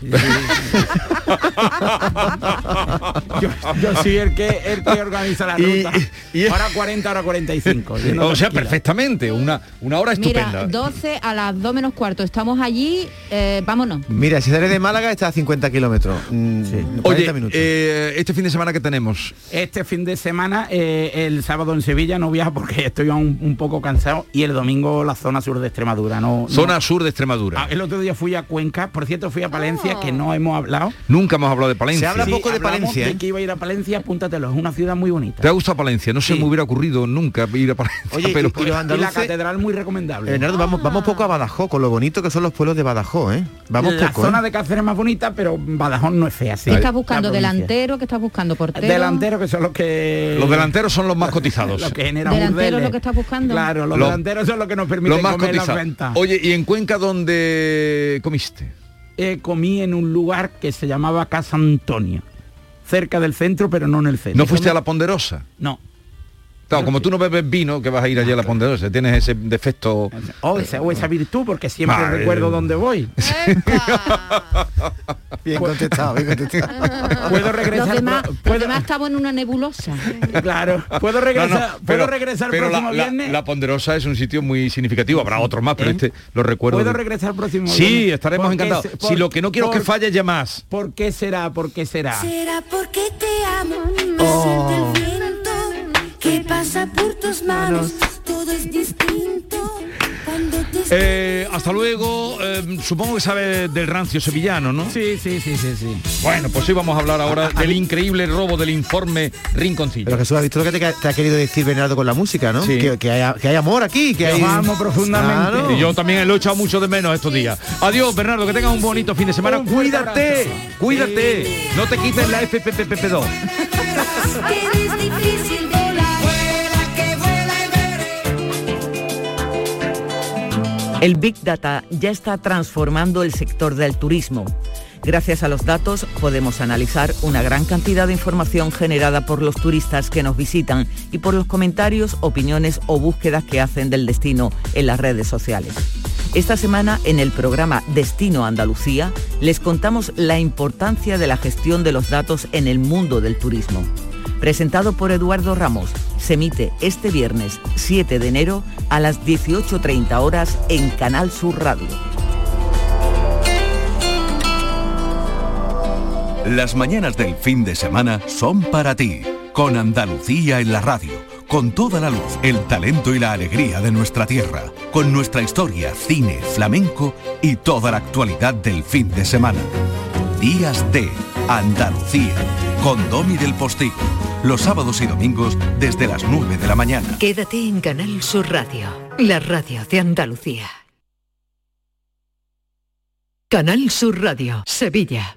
yo, yo soy el que, el que organiza la Y- ruta. y- Hora 40, hora 45. yendo o sea, perfectamente, una, una hora estupenda. Mira, 12 a las 2 menos cuarto. Estamos allí, eh, vámonos. Mira, si sales de Málaga está a 50 kilómetros. Mm, 40 Oye, minutos. eh, este fin de semana que tenemos. Este fin de semana, eh, el sábado en Sevilla no viajo porque estoy un, un poco cansado y el domingo la zona sur de Extremadura. No- Zona sur de Extremadura. Ah, el otro día fui a Cuenca, por cierto fui a Palencia, que no hemos hablado. Nunca hemos hablado de Palencia. Sí, hablamos De que iba a ir a Palencia, apúntatelo, es una ciudad muy bonita. ¿Te ha gustado Palencia? No se Sí. me hubiera ocurrido nunca ir a Palencia. Oye, pero y- y los Y la andaluces- catedral muy recomendable. Bernardo, vamos, vamos poco a Badajoz, con lo bonito que son los pueblos de Badajoz, ¿eh? Vamos la poco, zona ¿eh? de Cáceres es más bonita, pero Badajoz no es fea. Sí. ¿Qué estás buscando? La. ¿Delantero? ¿Qué estás buscando? ¿Portero? Delanteros que son los que... Los delanteros son los más cotizados. <laughs> Los que generan ¿Delantero es lo que estás buscando? Claro, los Los- delanteros son los que nos permiten Los más comer las cotizados. Oye, ¿y en Cuenca dónde comiste? Eh, comí en un lugar que se llamaba Casa Antonio, cerca del centro, pero no en el centro. ¿No fuiste a la Ponderosa? No. Claro, como tú no bebes vino, que vas a ir allí a la Ponderosa, tienes ese defecto. O esa, o esa virtud, porque siempre recuerdo dónde voy. <laughs> Bien contestado, bien contestado. <laughs> Puedo regresar. Los demás, los puedo- demás estamos en una nebulosa. <laughs> claro. Puedo regresar. No, no, puedo regresar el pero próximo la, la- viernes. la Ponderosa es un sitio muy significativo, habrá otros más, pero ¿Eh? este lo recuerdo. ¿Puedo regresar el próximo Sí, viernes? estaremos ¿Por qué encantados. se- Si lo que no quiero es que falle ya más. ¿Por qué será? ¿Por qué será? Será porque te amo, me Oh. el que pasa por tus manos, todo es distinto. Cuando te Eh, hasta luego. eh, supongo que sabe del rancio sevillano, ¿no? Sí, sí, sí, sí, sí. Bueno, pues sí vamos a hablar ahora del increíble robo del informe Rinconcillo. Pero Jesús, ¿has visto lo que te, te ha querido decir Bernardo con la música, no? Sí. Que, que hay, que hay amor aquí, que Que hay... amo profundamente. Claro. Y yo también lo he echado mucho de menos estos días. Adiós, Bernardo, que tengas un bonito fin de semana. Cuídate, cuídate. No te quites la FPPP2. <laughs> El Big Data ya está transformando el sector del turismo. Gracias a los datos podemos analizar una gran cantidad de información generada por los turistas que nos visitan y por los comentarios, opiniones o búsquedas que hacen del destino en las redes sociales. Esta semana en el programa Destino Andalucía les contamos la importancia de la gestión de los datos en el mundo del turismo. Presentado por Eduardo Ramos, se emite este viernes 7 de enero a las 18.30 horas en Canal Sur Radio. Las mañanas del fin de semana son para ti, con Andalucía en la radio, con toda la luz, el talento y la alegría de nuestra tierra, con nuestra historia, cine, flamenco y toda la actualidad del fin de semana. Días de Andalucía, con Domi del Postigo, los sábados y domingos desde las 9 de la mañana. Quédate en Canal Sur Radio, la radio de Andalucía. Canal Sur Radio, Sevilla.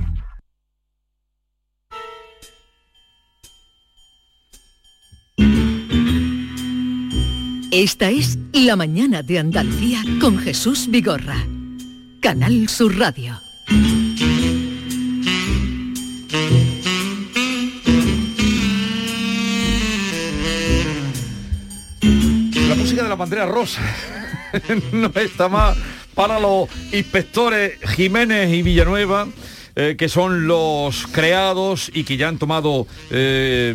Esta es La Mañana de Andalucía con Jesús Vigorra. Canal Sur Radio. La música de la bandera rosa <laughs> no está más para los inspectores Jiménez y Villanueva, eh, que son los creados y que ya han tomado eh,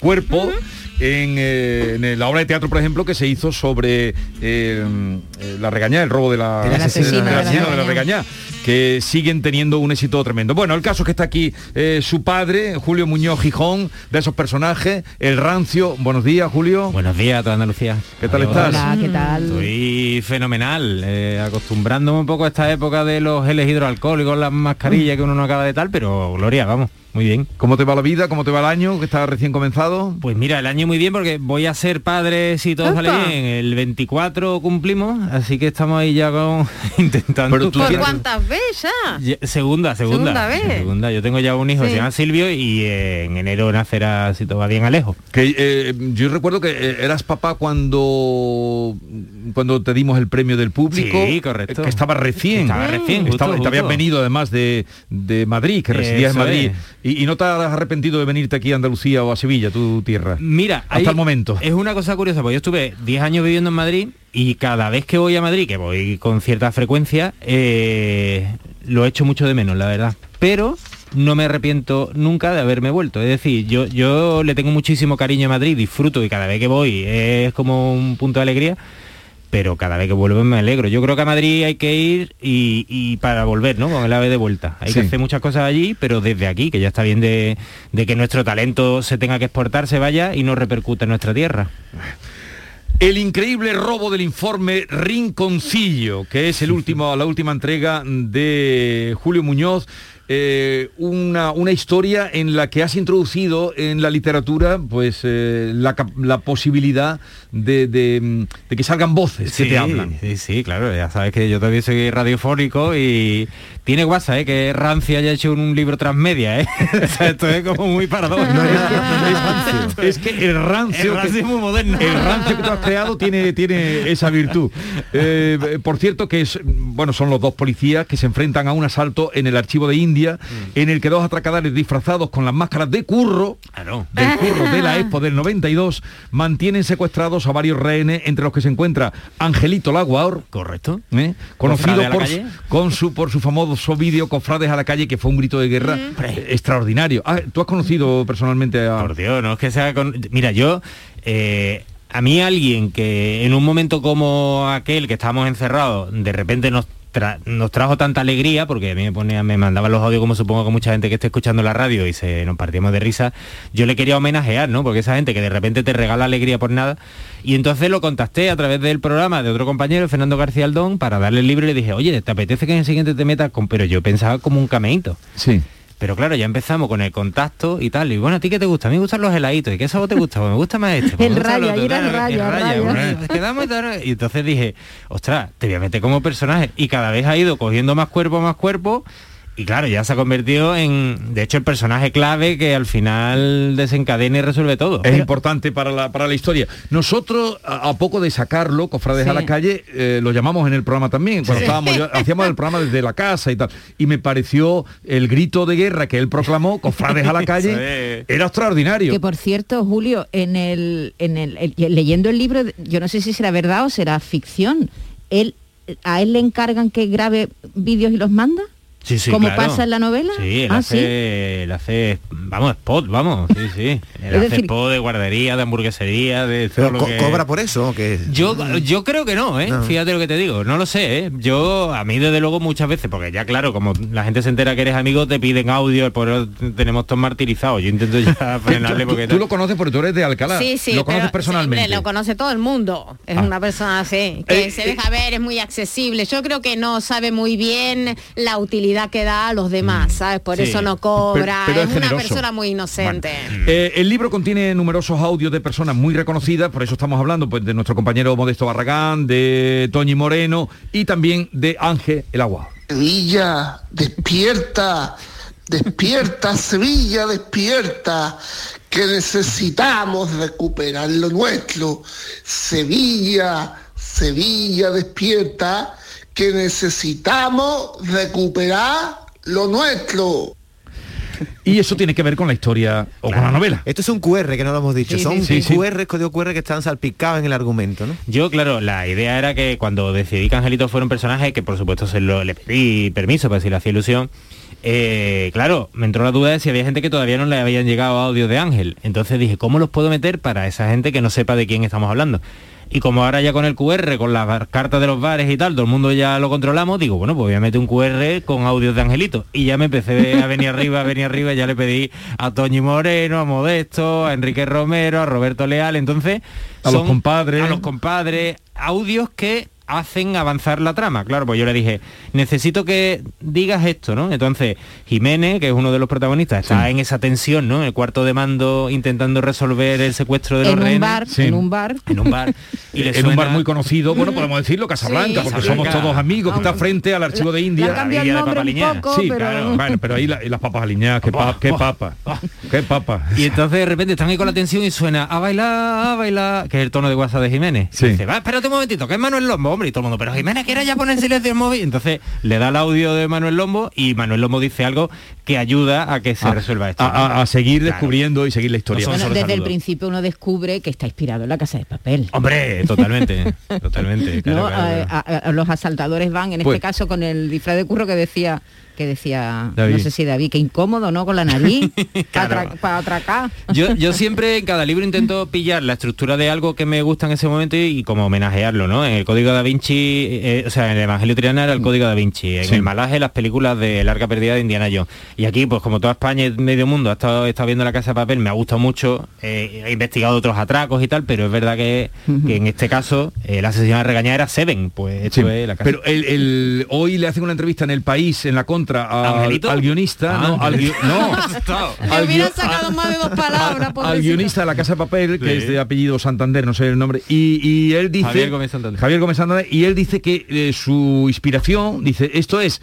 cuerpo. En, eh, en la obra de teatro, por ejemplo, que se hizo sobre eh, eh, la regañá, el robo de la, de la asesino de la regañá. regañá. que siguen teniendo un éxito tremendo. Bueno, el caso es que está aquí eh, su padre, Julio Muñoz Gijón, de esos personajes, el rancio. Buenos días, Julio. Buenos días a toda Andalucía. ¿Qué tal Adiós. estás? Hola, ¿qué tal? Estoy fenomenal, eh, acostumbrándome un poco a esta época de los geles hidroalcohólicos, las mascarillas que uno no acaba de tal, pero Gloria, vamos, muy bien. ¿Cómo te va la vida? ¿Cómo te va el año que está recién comenzado? Pues mira, el año muy bien porque voy a ser padre si todo sale ¡Epa! bien. El 24 cumplimos, así que estamos ahí ya con <laughs> intentando. Pero tú ¿Por tienes- cuántas veces ya? Ya- Segunda, segunda. Segunda vez. Segunda. Yo tengo ya un hijo que Sí. se llama Silvio y eh, en enero nacerá, si todo va bien, Alejo. Que eh, yo recuerdo que eh, eras papá cuando cuando te dimos el premio del público. Sí, correcto. Que estaba recién. Estaba recién, justo, Estaba- Te habías venido además de, de Madrid, que residías en Madrid. es. Y, y no te has arrepentido de venirte aquí a Andalucía o a Sevilla, tu tierra. Mira, hasta el momento. Es una cosa curiosa, porque yo estuve 10 años viviendo en Madrid y cada vez que voy a Madrid, que voy con cierta frecuencia, eh, lo echo mucho de menos, la verdad. Pero no me arrepiento nunca de haberme vuelto. Es decir, yo, yo le tengo muchísimo cariño a Madrid, disfruto y cada vez que voy es como un punto de alegría. Pero cada vez que vuelvo me alegro. Yo creo que a Madrid hay que ir y, y para volver, ¿no? Con el ave de vuelta. Hay Sí. que hacer muchas cosas allí, pero desde aquí, que ya está bien de, de que nuestro talento se tenga que exportar, se vaya y no repercute en nuestra tierra. El increíble robo del informe Rinconcillo, que es el último, la última entrega de Julio Muñoz. Eh, una, una historia en la que has introducido en la literatura pues eh, la, la posibilidad de, de, de que salgan voces que te hablan. Sí, sí, claro, ya sabes que yo también soy radiofónico y tiene guasa, ¿eh? Que Ranci haya hecho un, un libro transmedia, ¿eh? <laughs> O sea, Esto es como muy paradójico. <laughs> Es que el rancio, El rancio que, es muy moderno. el rancio que tú has creado tiene, tiene esa virtud. Eh, por cierto que es, bueno, son los dos policías que se enfrentan a un asalto en el archivo de India, en el que dos atracadores disfrazados con las máscaras de curro, del curro de la Expo del 92, mantienen secuestrados a varios rehenes, entre los que se encuentra Angelito Laguaor, correcto, ¿eh? conocido Cofrade a la por, calle. con su, por su famoso vídeo Cofrades a la calle, que fue un grito de guerra extraordinario. Ah, ¿Tú has conocido personalmente a... Por Dios, no es que sea con... Mira, yo... eh, a mí alguien que en un momento como aquel que estábamos encerrados, de repente nos, nos trajo tanta alegría, porque a mí me, ponía, me mandaban los audios como supongo que mucha gente que esté escuchando la radio y se nos partíamos de risa, yo le quería homenajear, ¿no? Porque esa gente que de repente te regala alegría por nada. Y entonces lo contacté a través del programa de otro compañero, Fernando García Aldón, para darle el libro y le dije, oye, ¿te apetece que en el siguiente te metas con...? Pero yo pensaba como un cameíto. Sí. Pero claro, ya empezamos con el contacto y tal. Y bueno, ¿a ti qué te gusta? A mí me gustan los heladitos. ¿Y qué sabor te gusta? Pues me gusta más este. pues <laughs> El raya, otro, el raya, raya. bueno, quedamos y tal. Y entonces dije, ostras, te voy a meter como personaje. Y cada vez ha ido cogiendo más cuerpo, más cuerpo. Y claro, ya se ha convertido en, de hecho, el personaje clave que al final desencadena y resuelve todo. Es importante para la, para la historia. Nosotros, a, a poco de sacarlo, Cofrades Sí. a la calle, eh, lo llamamos en el programa también, cuando Sí. estábamos, yo- <laughs> hacíamos el programa desde la casa y tal. Y me pareció el grito de guerra que él proclamó, Cofrades a la <laughs> calle, era extraordinario. Que por cierto, Julio, en el, en el, el- leyendo el libro, yo no sé si será verdad o será ficción. Él, a él le encargan que grabe vídeos y los manda. Sí, sí, ¿Como claro. pasa en la novela? Sí, él Ah, hace, él hace, vamos, spot, vamos, sí, sí. <laughs> Él Es hace decir- spot de guardería, de hamburguesería, de todo Pero lo co- que... ¿Cobra por eso o qué? Yo, yo creo que no, ¿eh? No. Fíjate lo que te digo, no lo sé, ¿eh? Yo, a mí desde luego muchas veces, porque ya claro, como la gente se entera que eres amigo, te piden audio, por eso tenemos todos martirizados. Yo intento ya <laughs> frenarle Tú, porque... tú lo conoces porque tú eres de Alcalá. Sí, sí, lo conoces pero personalmente. sí, lo conoce todo el mundo. Es Ah. una persona así, que Eh, se eh. deja ver, es muy accesible. Yo creo que no sabe muy bien la utilidad que da a los demás, ¿sabes? Por Mm. Sí. eso no cobra. Pero- pero es, es una persona muy inocente. Eh, el libro contiene numerosos audios de personas muy reconocidas, por eso estamos hablando pues, de nuestro compañero Modesto Barragán, de Toñi Moreno y también de Ángel El Agua. Sevilla, despierta, despierta, Sevilla, despierta, que necesitamos recuperar lo nuestro. Sevilla, Sevilla, despierta, que necesitamos recuperar lo nuestro. Y eso tiene que ver con la historia o con la novela. Esto es un QR que no lo hemos dicho. Sí, Son sí, sí. QR, código QR que están salpicados en el argumento, ¿no? Yo, claro, la idea era que cuando decidí que Angelito fuera un personaje, que por supuesto se lo, le pedí permiso para si le hacía ilusión, eh, claro, me entró la duda de si había gente que todavía no le habían llegado audios de Ángel. Entonces dije, ¿cómo los puedo meter para esa gente que no sepa de quién estamos hablando? Y como ahora ya con el QR, con las cartas de los bares y tal, todo el mundo ya lo controlamos, digo, bueno, pues voy a meter un QR con audios de Angelito. Y ya me empecé a venir arriba, a venir arriba, ya le pedí a Toñi Moreno, a Modesto, a Enrique Romero, a Roberto Leal, entonces... A los compadres. A los compadres, audios que hacen avanzar la trama. Claro, pues yo le dije, necesito que digas esto, ¿no? Entonces, Jiménez, que es uno de los protagonistas, está en esa tensión, ¿no? En el cuarto de mando intentando resolver el secuestro de los En un rehenes. bar, en un bar. En un bar. <laughs> Y le en un bar muy conocido, bueno, podemos decirlo, Casablanca, Sí. porque somos todos amigos, que está frente al archivo de India. el de nombre Papa un poco, Sí, pero- claro. Bueno, pero ahí la- y las papas aliñadas, qué, pa- qué papa, qué papa. Y entonces de repente están ahí con la tensión y suena a bailar, a bailar, que es el tono de WhatsApp de Jiménez. Sí. Y dice, va, espérate un momentito, que es Manuel Lombo, hombre, y todo el mundo, pero Jiménez quiere ya poner en silencio el móvil. Entonces le da el audio de Manuel Lombo y Manuel Lombo dice algo que ayuda a que se A- resuelva esto. a, a- a seguir Claro. descubriendo y seguir la historia. No Bueno, desde el principio uno descubre que está inspirado en la casa de papel. Hombre, totalmente, totalmente. <laughs> claro, ¿no? claro, A- claro. a- a- los asaltadores van, en Pues- este caso con el disfraz de curro que decía, que decía, David. no sé si David, que incómodo, ¿no? Con la nariz, <laughs> para, para atracar. Yo, yo siempre en cada libro intento pillar la estructura de algo que me gusta en ese momento y, y como homenajearlo, ¿no? En el Código da Vinci, eh, o sea, en el Evangelio Triana era el Código da Vinci, en Sí. el Malaje las películas de Larga Perdida de Indiana Jones. Y aquí, pues como toda España y medio mundo ha estado, he estado viendo la Casa de Papel, me ha gustado mucho, eh, he investigado otros atracos y tal, pero es verdad que, que en este caso el asesino de regañar era Seven, pues esto Sí, es la casa. pero el, el- hoy le hacen una entrevista en el país, en la contra, al guionista, Ah, no, al, guio- no, <laughs> Le al guio- sacado más de dos <laughs> palabras, al guionista de la Casa de Papel, que Sí. es de apellido Santander, no sé el nombre, y, y él dice... Javier Gómez Santander. Javier Gómez Santander, y él dice que eh, su inspiración, dice, esto es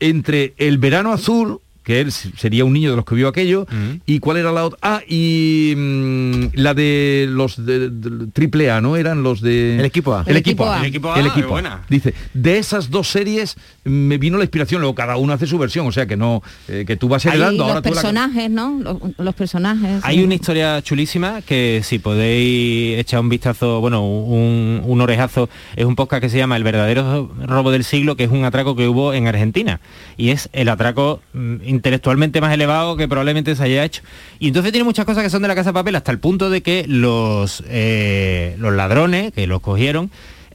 entre el verano azul, que él sería un niño de los que vio aquello, y cuál era la otra... Ah, y mm, la de los de, de- triple A, ¿no? Eran los de... El equipo A. El, equipo A. El equipo A, El equipo A. buena. Dice, de esas dos series me vino la inspiración, luego cada uno hace su versión, o sea que no, eh, que tú vas Ahí heredando los ahora la- personajes, ¿no? Los, los personajes. Hay una historia chulísima que si podéis echar un vistazo, bueno, un, un orejazo, es un podcast que se llama El verdadero robo del siglo, que es un atraco que hubo en Argentina. Y es el atraco mm, intelectualmente más elevado que probablemente se haya hecho. Y entonces tiene muchas cosas que son de la Casa de Papel, hasta el punto de que los, eh, los ladrones que los cogieron,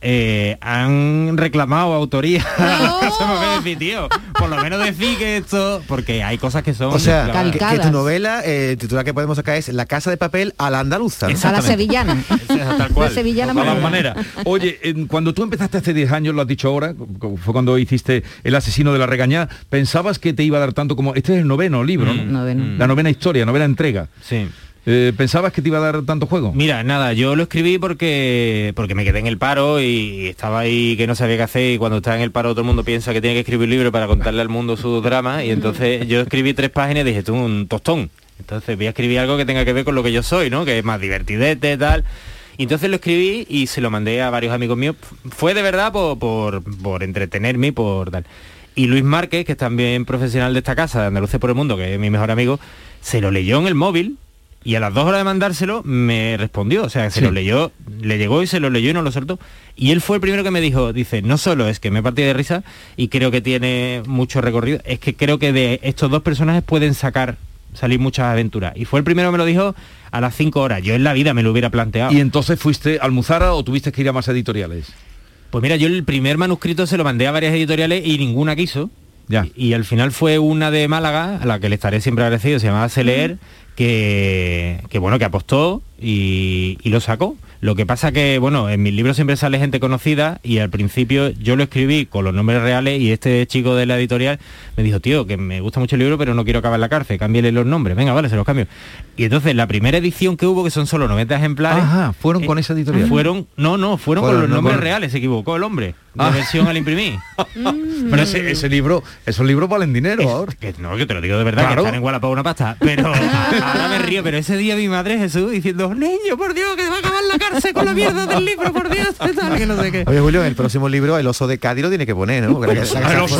eh, han reclamado autoría la decir, tío, por lo menos decir que esto, porque hay cosas que son... O sea, que, tu novela, eh, titular que podemos sacar es La casa de papel a la andaluza. ¿no? A la sevillana. <laughs> tal cual. De sevillana manera. maneras. Oye, en- cuando tú empezaste hace 10 años, lo has dicho ahora, fue cuando hiciste El asesino de la regañá, ¿pensabas que te iba a dar tanto como... Este es el noveno libro, ¿no? Mm, Noveno. La novena historia, novena entrega. Sí. Eh, ¿Pensabas que te iba a dar tanto juego? Mira, nada, yo lo escribí porque porque me quedé en el paro y estaba ahí que no sabía qué hacer y cuando está en el paro todo el mundo piensa que tiene que escribir un libro para contarle al mundo su drama y entonces <laughs> yo escribí tres páginas y dije, tú un tostón. Entonces voy a escribir algo que tenga que ver con lo que yo soy, ¿no? Que es más divertidete, tal. Y entonces lo escribí y se lo mandé a varios amigos míos. Fue de verdad por, por, por entretenerme y por tal. Y Luis Márquez, que es también profesional de esta casa, de Andalucía por el Mundo, que es mi mejor amigo, se lo leyó en el móvil y a las dos horas de mandárselo me respondió. O sea, se Sí. lo leyó, le llegó y se lo leyó y no lo soltó. Y él fue el primero que me dijo, dice, no solo es que me partí de risa y creo que tiene mucho recorrido, es que creo que de estos dos personajes pueden sacar, salir muchas aventuras. Y fue el primero que me lo dijo a las cinco horas. Yo en la vida me lo hubiera planteado. ¿Y entonces fuiste al Muzara o tuviste que ir a más editoriales? Pues mira, yo el primer manuscrito se lo mandé a varias editoriales y ninguna quiso. Ya. Y, y al final fue una de Málaga, a la que le estaré siempre agradecido, se llamaba Celeer, que, que bueno, que apostó y, y lo sacó. Lo que pasa que, bueno, en mis libros siempre sale gente conocida y al principio yo lo escribí con los nombres reales y este chico de la editorial me dijo, tío, que me gusta mucho el libro, pero no quiero acabar en la cárcel, cámbiale los nombres. Venga, vale, se los cambio. Y entonces la primera edición que hubo, que son solo 90 ejemplares, Ajá, fueron con esa editorial. fueron, no, no, fueron con los no, nombres con- reales, se equivocó el hombre. De Ah. versión al imprimir. <laughs> Pero ese, ese libro, esos libros valen dinero ahora. Que no, que te lo digo de verdad, Claro. que están en Wallapop una pasta. Pero <laughs> ahora me río, pero ese día mi madre Jesús diciendo, niño, por Dios, que va a acabar la cárcel con la <laughs> mierda del libro, por Dios, <laughs> tal, que no sé qué. Oye, Julio, en el próximo libro el oso de Cádiz lo tiene que poner, ¿no? El oso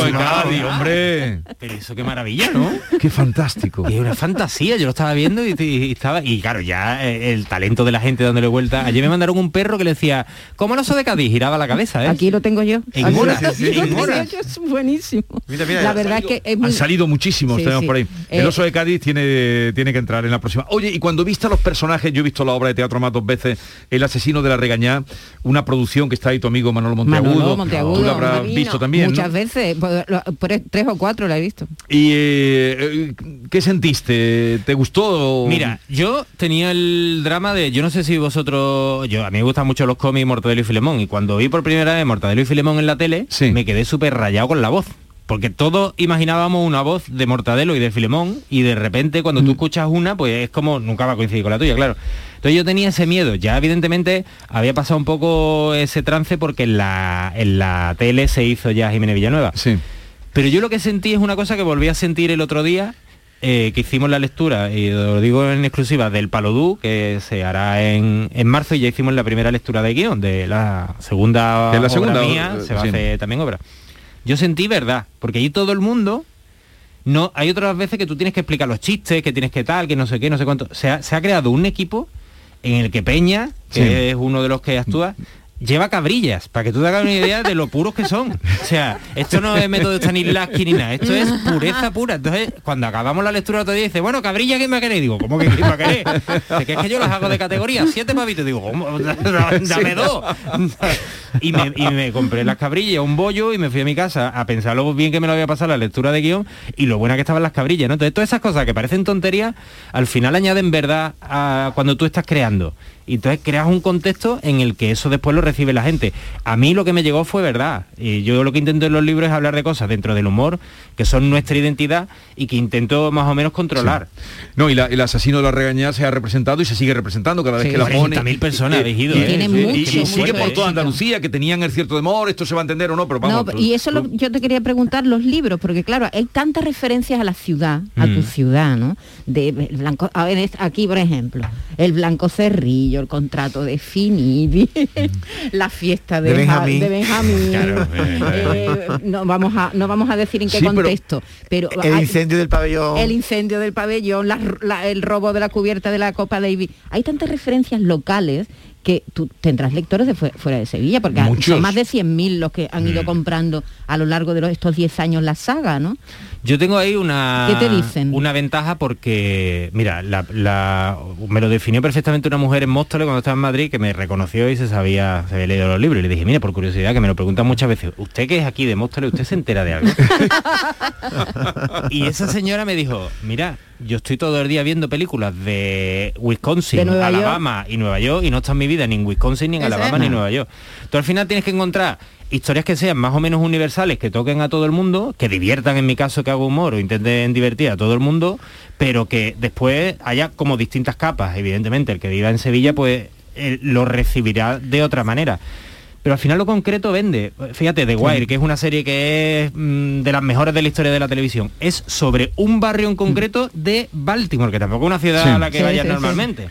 de Cádiz, hombre. Pero eso qué maravilla, ¿no? Qué fantástico. Y es una fantasía, yo lo estaba viendo y, y estaba. Y claro, ya eh, el talento de la gente dándole vuelta. Ayer me mandaron un perro que le decía, como el oso de Cádiz, giraba la cabeza, ¿eh? Aquí lo tengo yo. En horas, menos sí, sí, en 18 horas. es buenísimo. Mira, mira, la verdad es que es muy... Han salido muchísimos, Sí, tenemos sí. por ahí. El Eh, oso de Cádiz tiene, tiene que entrar en la próxima. Oye, y cuando viste a los personajes, yo he visto la obra de teatro más dos veces, El asesino de la regañá, una producción que está ahí tu amigo Manolo Monteagudo. Manolo Monteagudo, Tú la habrás visto también. ¿no? Muchas veces, por- por tres o cuatro la he visto. ¿Y eh, eh, qué sentiste? ¿Te gustó? Mira, yo tenía el drama de, yo no sé si vosotros, yo a mí me gustan mucho los cómics Mortadelo y Filemón y cuando vi por primera vez Mortadelo y Filemón en la tele, me quedé súper rayado con la voz. Porque todos imaginábamos una voz de Mortadelo y de Filemón y de repente cuando tú escuchas una, pues es como, nunca va a coincidir con la tuya, claro. Entonces yo tenía ese miedo. Ya evidentemente había pasado un poco ese trance porque en la, en la tele se hizo ya Jiménez Villanueva. Sí. Pero yo lo que sentí es una cosa que volví a sentir el otro día, eh, que hicimos la lectura, y lo digo en exclusiva, del Palodú, que se hará en, en marzo, y ya hicimos la primera lectura de guion, de la segunda, De la obra segunda, mía, se va sí. a hacer también obra. Yo sentí verdad, porque ahí todo el mundo... No, hay otras veces que tú tienes que explicar los chistes, que tienes que tal, que no sé qué, no sé cuánto. Se ha, se ha creado un equipo en el que Peña, que Sí. es uno de los que actúa, lleva cabrillas, para que tú te hagas una idea de lo puros que son. O sea, esto no es método Stanislavski ni nada, esto es pureza pura. Entonces, cuando acabamos la lectura otro día, dice, bueno, cabrilla, ¿quién me queréis? Digo, ¿cómo que quién me queréis? Que es que yo las hago de categoría, siete pavitos. Digo, ¿cómo? <laughs> Dame dos. Y me, y me compré las cabrillas, un bollo, y me fui a mi casa a pensar lo bien que me lo había pasado la lectura de guion y lo buena que estaban las cabrillas, ¿no? Entonces, todas esas cosas que parecen tonterías, al final añaden verdad a cuando tú estás creando. Y entonces creas un contexto en el que eso después lo recibe la gente. A mí lo que me llegó fue verdad. Y yo lo que intento en los libros es hablar de cosas dentro del humor, que son nuestra identidad y que intento más o menos controlar. No, y la- el asesino de la regañá se ha representado y se sigue representando cada vez Sí, que la pone. 40.000 personas habéis ido, y, ¿eh? Tiene y- mucho sigue por toda Andalucía, que tenían el cierto de amor, esto se va a entender o no, pero vamos. No, y eso lo- yo te quería preguntar los libros, porque claro, hay tantas referencias a la ciudad, a tu Mm. ciudad, ¿no? De el blanco, a ver, aquí por ejemplo, el blanco cerrillo, el contrato de Finidi, <laughs> la fiesta de, De Benjamín. De Benjamín. Claro. Eh, no vamos a no vamos a decir en qué Sí, pero contexto, pero, El hay- incendio del pabellón. el incendio del pabellón, la- la- el robo de la cubierta de la Copa Davis. Hay tantas referencias locales que tú tendrás lectores de fue- fuera de Sevilla, porque Muchos. son más de 100.000 los que han ido Mm. comprando a lo largo de los- estos 10 años la saga, ¿no? Yo tengo ahí una, ¿Qué te dicen? una ventaja porque, mira, la, la- me lo definió perfectamente una mujer en Móstoles cuando estaba en Madrid que me reconoció y se sabía, se había leído los libros. Y le dije, mire, por curiosidad, que me lo preguntan muchas veces, usted que es aquí de Móstoles, ¿usted se entera de algo? <laughs> y esa señora me dijo, mira, yo estoy todo el día viendo películas de Wisconsin, De Nueva York. Alabama y Nueva York y no está en mi vida ni en Wisconsin, ni en Alabama, ni en Nueva York. Tú al final tienes que encontrar historias que sean más o menos universales, que toquen a todo el mundo, que diviertan en mi caso que hago humor o intenten divertir a todo el mundo, pero que después haya como distintas capas. Evidentemente, el que viva en Sevilla pues eh, lo recibirá de otra manera. Pero al final lo concreto vende. Fíjate, The Wire, que es una serie que es mm, de las mejores de la historia de la televisión, es sobre un barrio en concreto de Baltimore, que tampoco es una ciudad Sí. a la que Sí, vayas normalmente.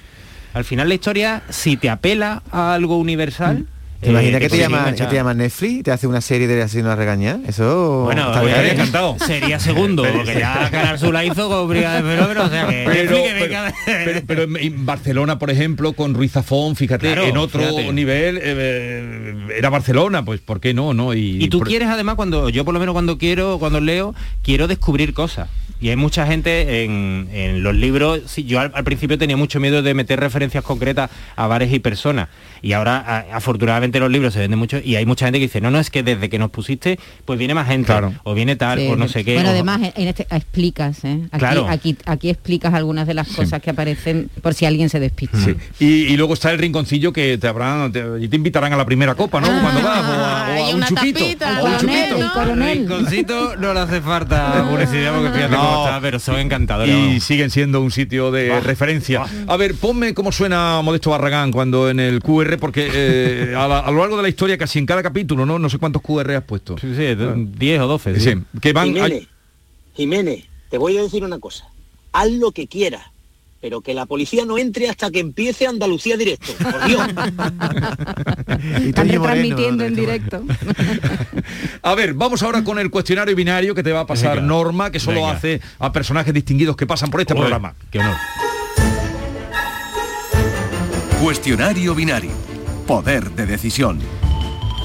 Al final la historia, si te apela a algo universal... ¿Te imaginas eh, que te llama, que te llama Netflix y te hace una serie de asesino a regañar? Eso Bueno, está eh, bien. sería segundo, porque ya <laughs> Canal Sur la hizo con Brigada de Fenómeno, o sea que Pero, que pero, venga- pero- pero en- en Barcelona, por ejemplo, con Ruiz Zafón, fíjate, Claro, en otro fíjate. nivel eh, era Barcelona, pues ¿por qué no? no? Y tú por- quieres además cuando yo por lo menos cuando quiero, cuando leo, quiero descubrir cosas. Y hay mucha gente en, en los libros, sí, yo al, al principio tenía mucho miedo de meter referencias concretas a bares y personas. Y ahora a- afortunadamente los libros se venden mucho y hay mucha gente que dice, no, no, es que desde que nos pusiste, pues viene más gente. O viene tal, Sí, o no sí. sé qué. Bueno, o- además en- este explicas, ¿eh? Aquí, Claro. aquí, aquí explicas algunas de las cosas que aparecen por si alguien se despista. Sí. Y, y luego está el rinconcillo que te habrán te, y te invitarán a la primera copa, ¿no? Cuando vas, o a, o a un chupito. o a un chupito. Rinconcito no le hace falta publicidad porque fíjate No. cómo está, pero son encantadores. Y vamos. siguen siendo un sitio de referencia. A ver, ponme cómo suena Modesto Barragán cuando en el QR, porque eh, a, la- a lo largo de la historia, casi en cada capítulo, ¿no? No sé cuántos QR has puesto. Sí, sí, 10 o 12. Sí, que van... Jiménez, Jiménez, te voy a decir una cosa. Haz lo que quieras, pero que la policía no entre hasta que empiece Andalucía directo. Por Dios. <laughs> <laughs> Están retransmitiendo en directo. <laughs> A ver, vamos ahora con el cuestionario binario que te va a pasar Venga. Norma, que solo Venga. hace a personajes distinguidos que pasan por este programa. Qué honor. Cuestionario binario. Poder de decisión.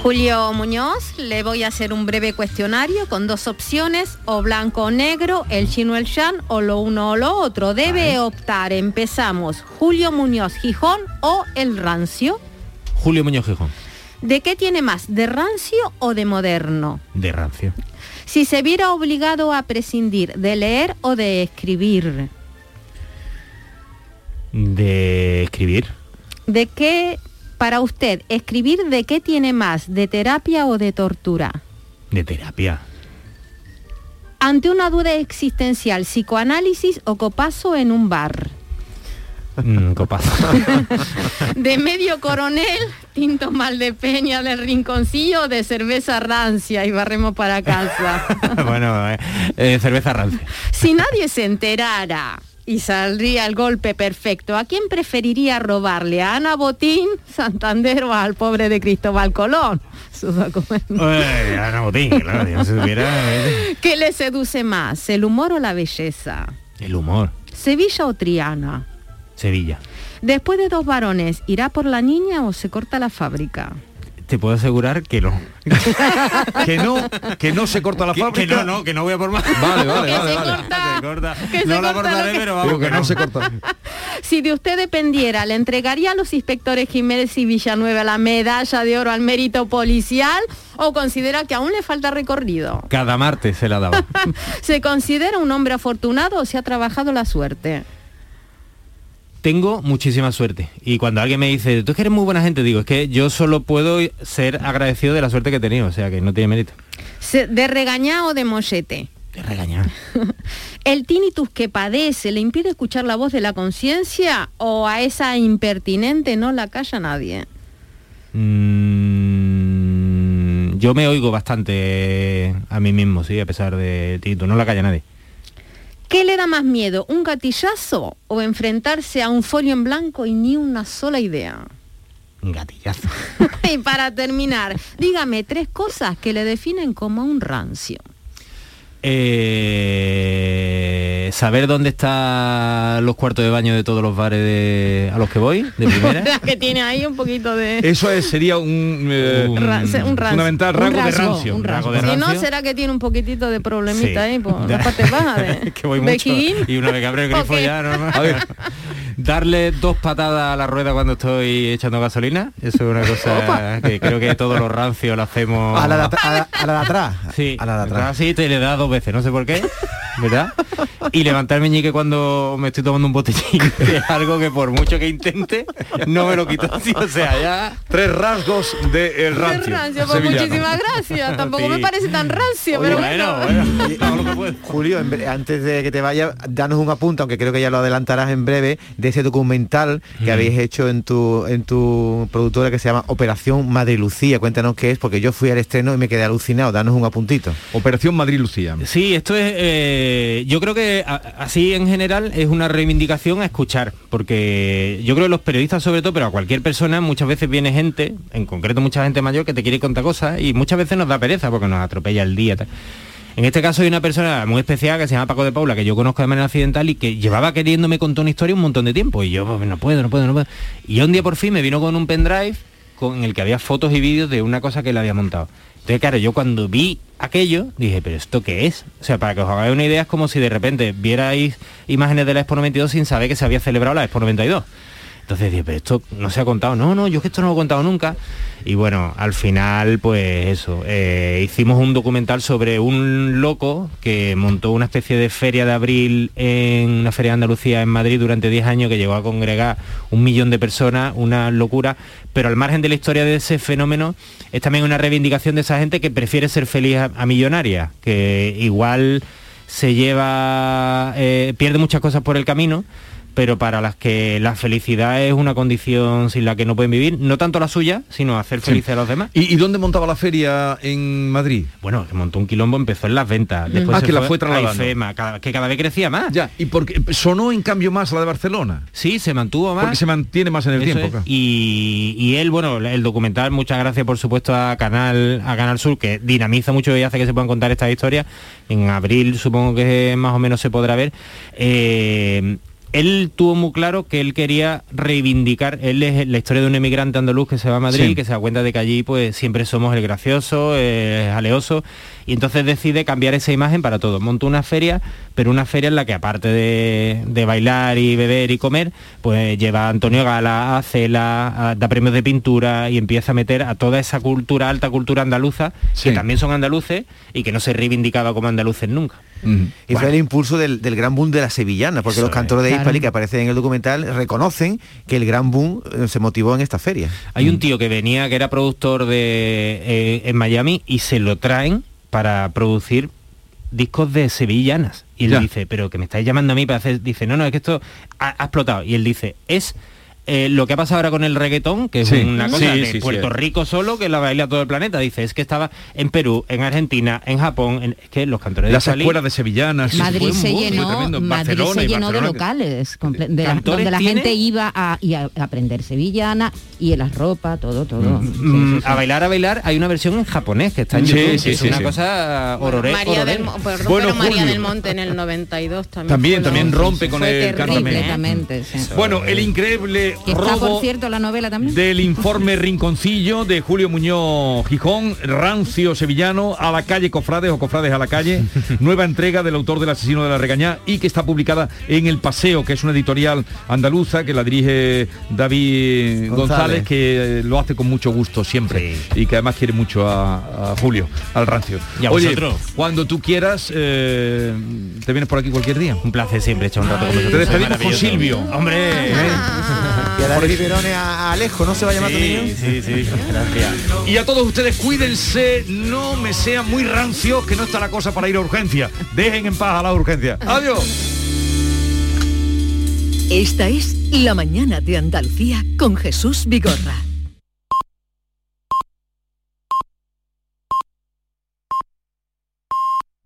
Julio Muñoz, le voy a hacer un breve cuestionario con dos opciones, o blanco o negro, el chino o el shan, o lo uno o lo otro. Debe optar, empezamos, Julio Muñoz Gijón o el rancio. Julio Muñoz Gijón, ¿De qué tiene más, de rancio o de moderno? de rancio. Si se viera obligado a prescindir de leer o de escribir, De escribir. ¿De qué, para usted, escribir de qué tiene más, de terapia o de tortura? De terapia. Ante una duda existencial, psicoanálisis o copazo en un bar. Mm, copazo. <laughs> De medio coronel, tinto mal de peña del rinconcillo o de cerveza rancia y barremos para casa. <laughs> bueno, eh, eh, cerveza rancia. Si nadie se enterara y saldría el golpe perfecto, ¿a quién preferiría robarle? ¿A Ana Botín, Santander o al pobre de Cristóbal Colón? Ana Botín, claro, si no se tuviera... eh, ¿Qué le seduce más, el humor o la belleza? El humor. ¿Sevilla o Triana? Sevilla. Después de dos varones, ¿irá por la niña o se corta la fábrica? Te puedo asegurar que no. <laughs> que no, que no se corta la Que- fábrica. que no, no, que no voy a por más. <laughs> Vale, vale, Que vale, se vale. corta. Se corta. Que se no la corta cortaré, que- pero vamos Digo que no se corta. <laughs> Si de usted dependiera, ¿le entregaría a los inspectores Jiménez y Villanueva la medalla de oro al mérito policial o considera que aún le falta recorrido? Cada martes se la daba. ¿Se considera un hombre afortunado o se ha trabajado la suerte? Tengo muchísima suerte. Y cuando alguien me dice, tú es que eres muy buena gente, digo, es que yo solo puedo ser agradecido de la suerte que he tenido, o sea que no tiene mérito. ¿De regañar o de mollete? De regañar. <laughs> ¿El tinnitus que padece le impide escuchar la voz de la conciencia o a esa impertinente no la calla nadie? Mm, yo me oigo bastante a mí mismo, sí, a pesar de Tito, no la calla nadie. ¿Qué le da más miedo, un gatillazo o enfrentarse a un folio en blanco y ni una sola idea? Un gatillazo. <laughs> y para terminar, dígame tres cosas que le definen como un rancio. Eh, saber dónde están los cuartos de baño de todos los bares de- a los que voy, de <laughs> primera. <laughs> que tiene ahí un poquito de... Eso es, sería un, <laughs> eh, Un- Rancio, un rancio. fundamental Un rasgo de rasgo, rancio. un rasgo de Si no, rancio. será que tiene un poquitito de problemita Sí. ahí por la parte baja de... que voy mucho y una vez que abre el grifo Ok. ya no a ver darle dos patadas a la rueda cuando estoy echando gasolina eso es una cosa <laughs> que creo que todos los rancios lo hacemos A la de, a la- a la de atrás. sí A la de atrás. sí te le da dos veces no sé por qué verdad y levantar el meñique cuando me estoy tomando un botellín <laughs> es algo que por mucho que intente no me lo quito sí, o sea ya Tres rasgos del Qué rancio. rancio, pues muchísimas gracias. Tampoco Sí. me parece tan rancio, Oye, pero bueno. Oye, <laughs> Julio, en bre- antes de que te vaya, danos un apunte, aunque creo que ya lo adelantarás en breve, de ese documental que habéis hecho en tu en tu productora que se llama Operación Madrid Lucía. Cuéntanos qué es, porque yo fui al estreno y me quedé alucinado. Danos un apuntito. Operación Madrid Lucía. Sí, esto es, eh, yo creo que a- así en general es una reivindicación a escuchar, porque yo creo que los periodistas sobre todo, pero a cualquier persona muchas veces viene gente, en concreto mucha gente mayor que te quiere contar cosas y muchas veces nos da pereza porque nos atropella el día. tal. En este caso hay una persona muy especial que se llama Paco de Paula, que yo conozco de manera accidental y que llevaba queriéndome contar una historia un montón de tiempo. Y yo, pues, no puedo, no puedo, no puedo. Y un día por fin me vino con un pendrive con el que había fotos y vídeos de una cosa que él había montado. Entonces, claro, yo cuando vi aquello, dije, ¿pero esto qué es? O sea, para que os hagáis una idea, es como si de repente vierais imágenes de la Expo 92 sin saber que se había celebrado la Expo 92. Entonces dije, pero esto no se ha contado. No, no, yo es que esto no lo he contado nunca. Y bueno, al final, pues eso, eh, hicimos un documental sobre un loco que montó una especie de feria de abril en una feria de Andalucía en Madrid durante 10 años que llegó a congregar un millón de personas, una locura. Pero al margen de la historia de ese fenómeno, es también una reivindicación de esa gente que prefiere ser feliz a, millonaria, que igual se lleva, eh, pierde muchas cosas por el camino, pero para las que la felicidad es una condición sin la que no pueden vivir, no tanto la suya, sino hacer Sí. felices a los demás. ¿Y, y dónde montaba la feria en Madrid? Bueno, que montó un quilombo, empezó en las ventas. Después Ah, se que la fue trasladando. IFEMA, cada- que cada vez crecía más. Ya, y porque sonó en cambio más la de Barcelona. Sí, se mantuvo más. Porque se mantiene más en el Eso tiempo. claro. Y, y él, bueno, el documental, muchas gracias por supuesto a Canal, a Canal Sur, que dinamiza mucho y hace que se puedan contar estas historias. En abril supongo que más o menos se podrá ver. Eh, él tuvo muy claro que él quería reivindicar, él es la historia de un emigrante andaluz que se va a Madrid, Sí. que se da cuenta de que allí pues siempre somos el gracioso, el aleoso, y entonces decide cambiar esa imagen para todo. Monta una feria, pero una feria en la que aparte de, de bailar y beber y comer, pues lleva a Antonio Gala, a Cela, a- da premios de pintura y empieza a meter a toda esa cultura, alta cultura andaluza, que también son andaluces y que no se reivindicaba como andaluces nunca. Y fue el impulso del, del gran boom de la sevillana, porque los cantores de Claro. Hispali que aparecen en el documental reconocen que el gran boom eh, se motivó en esta feria. Hay un tío que venía, que era productor de, eh, en Miami, y se lo traen para producir discos de sevillanas. Y él Ya. dice, pero que me estáis llamando a mí para hacer... Dice, no, no, es que esto ha, ha explotado. Y él dice, es... eh, lo que ha pasado ahora con el reggaetón, que es Sí. una cosa Sí, de sí, sí. Puerto Rico solo, que la baila todo el planeta, dice, es que estaba en Perú, en Argentina, en Japón, en- es que los cantores Las de Cali- escuelas de sevillanas. Madrid fue se llenó, Madrid Barcelona se llenó de locales, de la- ¿Cantores donde la tiene? gente iba a, y a aprender sevillana y en las ropas, todo, todo. Mm, a bailar a bailar hay una versión en japonés que está en Sí, YouTube, sí, que es sí, una cosa horrore- María del, Bueno, María Monte en el 92 también. También, también rompe con el. Bueno, el increíble Que está, robo por cierto, la novela también. del informe Rinconcillo de Julio Muñoz Gijón, Rancio Sevillano, a la calle Cofrades o Cofrades a la calle, <laughs> nueva entrega del autor del asesino de la regañá y que está publicada en El Paseo, que es una editorial andaluza que la dirige David González, González. que eh, lo hace con mucho gusto siempre y que además quiere mucho a, a Julio, al Rancio. Y a Oye, vosotros. cuando tú quieras, eh, te vienes por aquí cualquier día. Un placer siempre echar un rato con vosotros. Te despedimos con. Silvio. Hombre. <laughs> <laughs> Y a darle biberones a, Alejo, ¿no se va a llamar tu niño? Sí, sí, gracias. Y a todos ustedes cuídense, no me sean muy rancios, que no está la cosa para ir a urgencia. Dejen en paz a la urgencia. Adiós. Esta es La Mañana de Andalucía con Jesús Vigorra.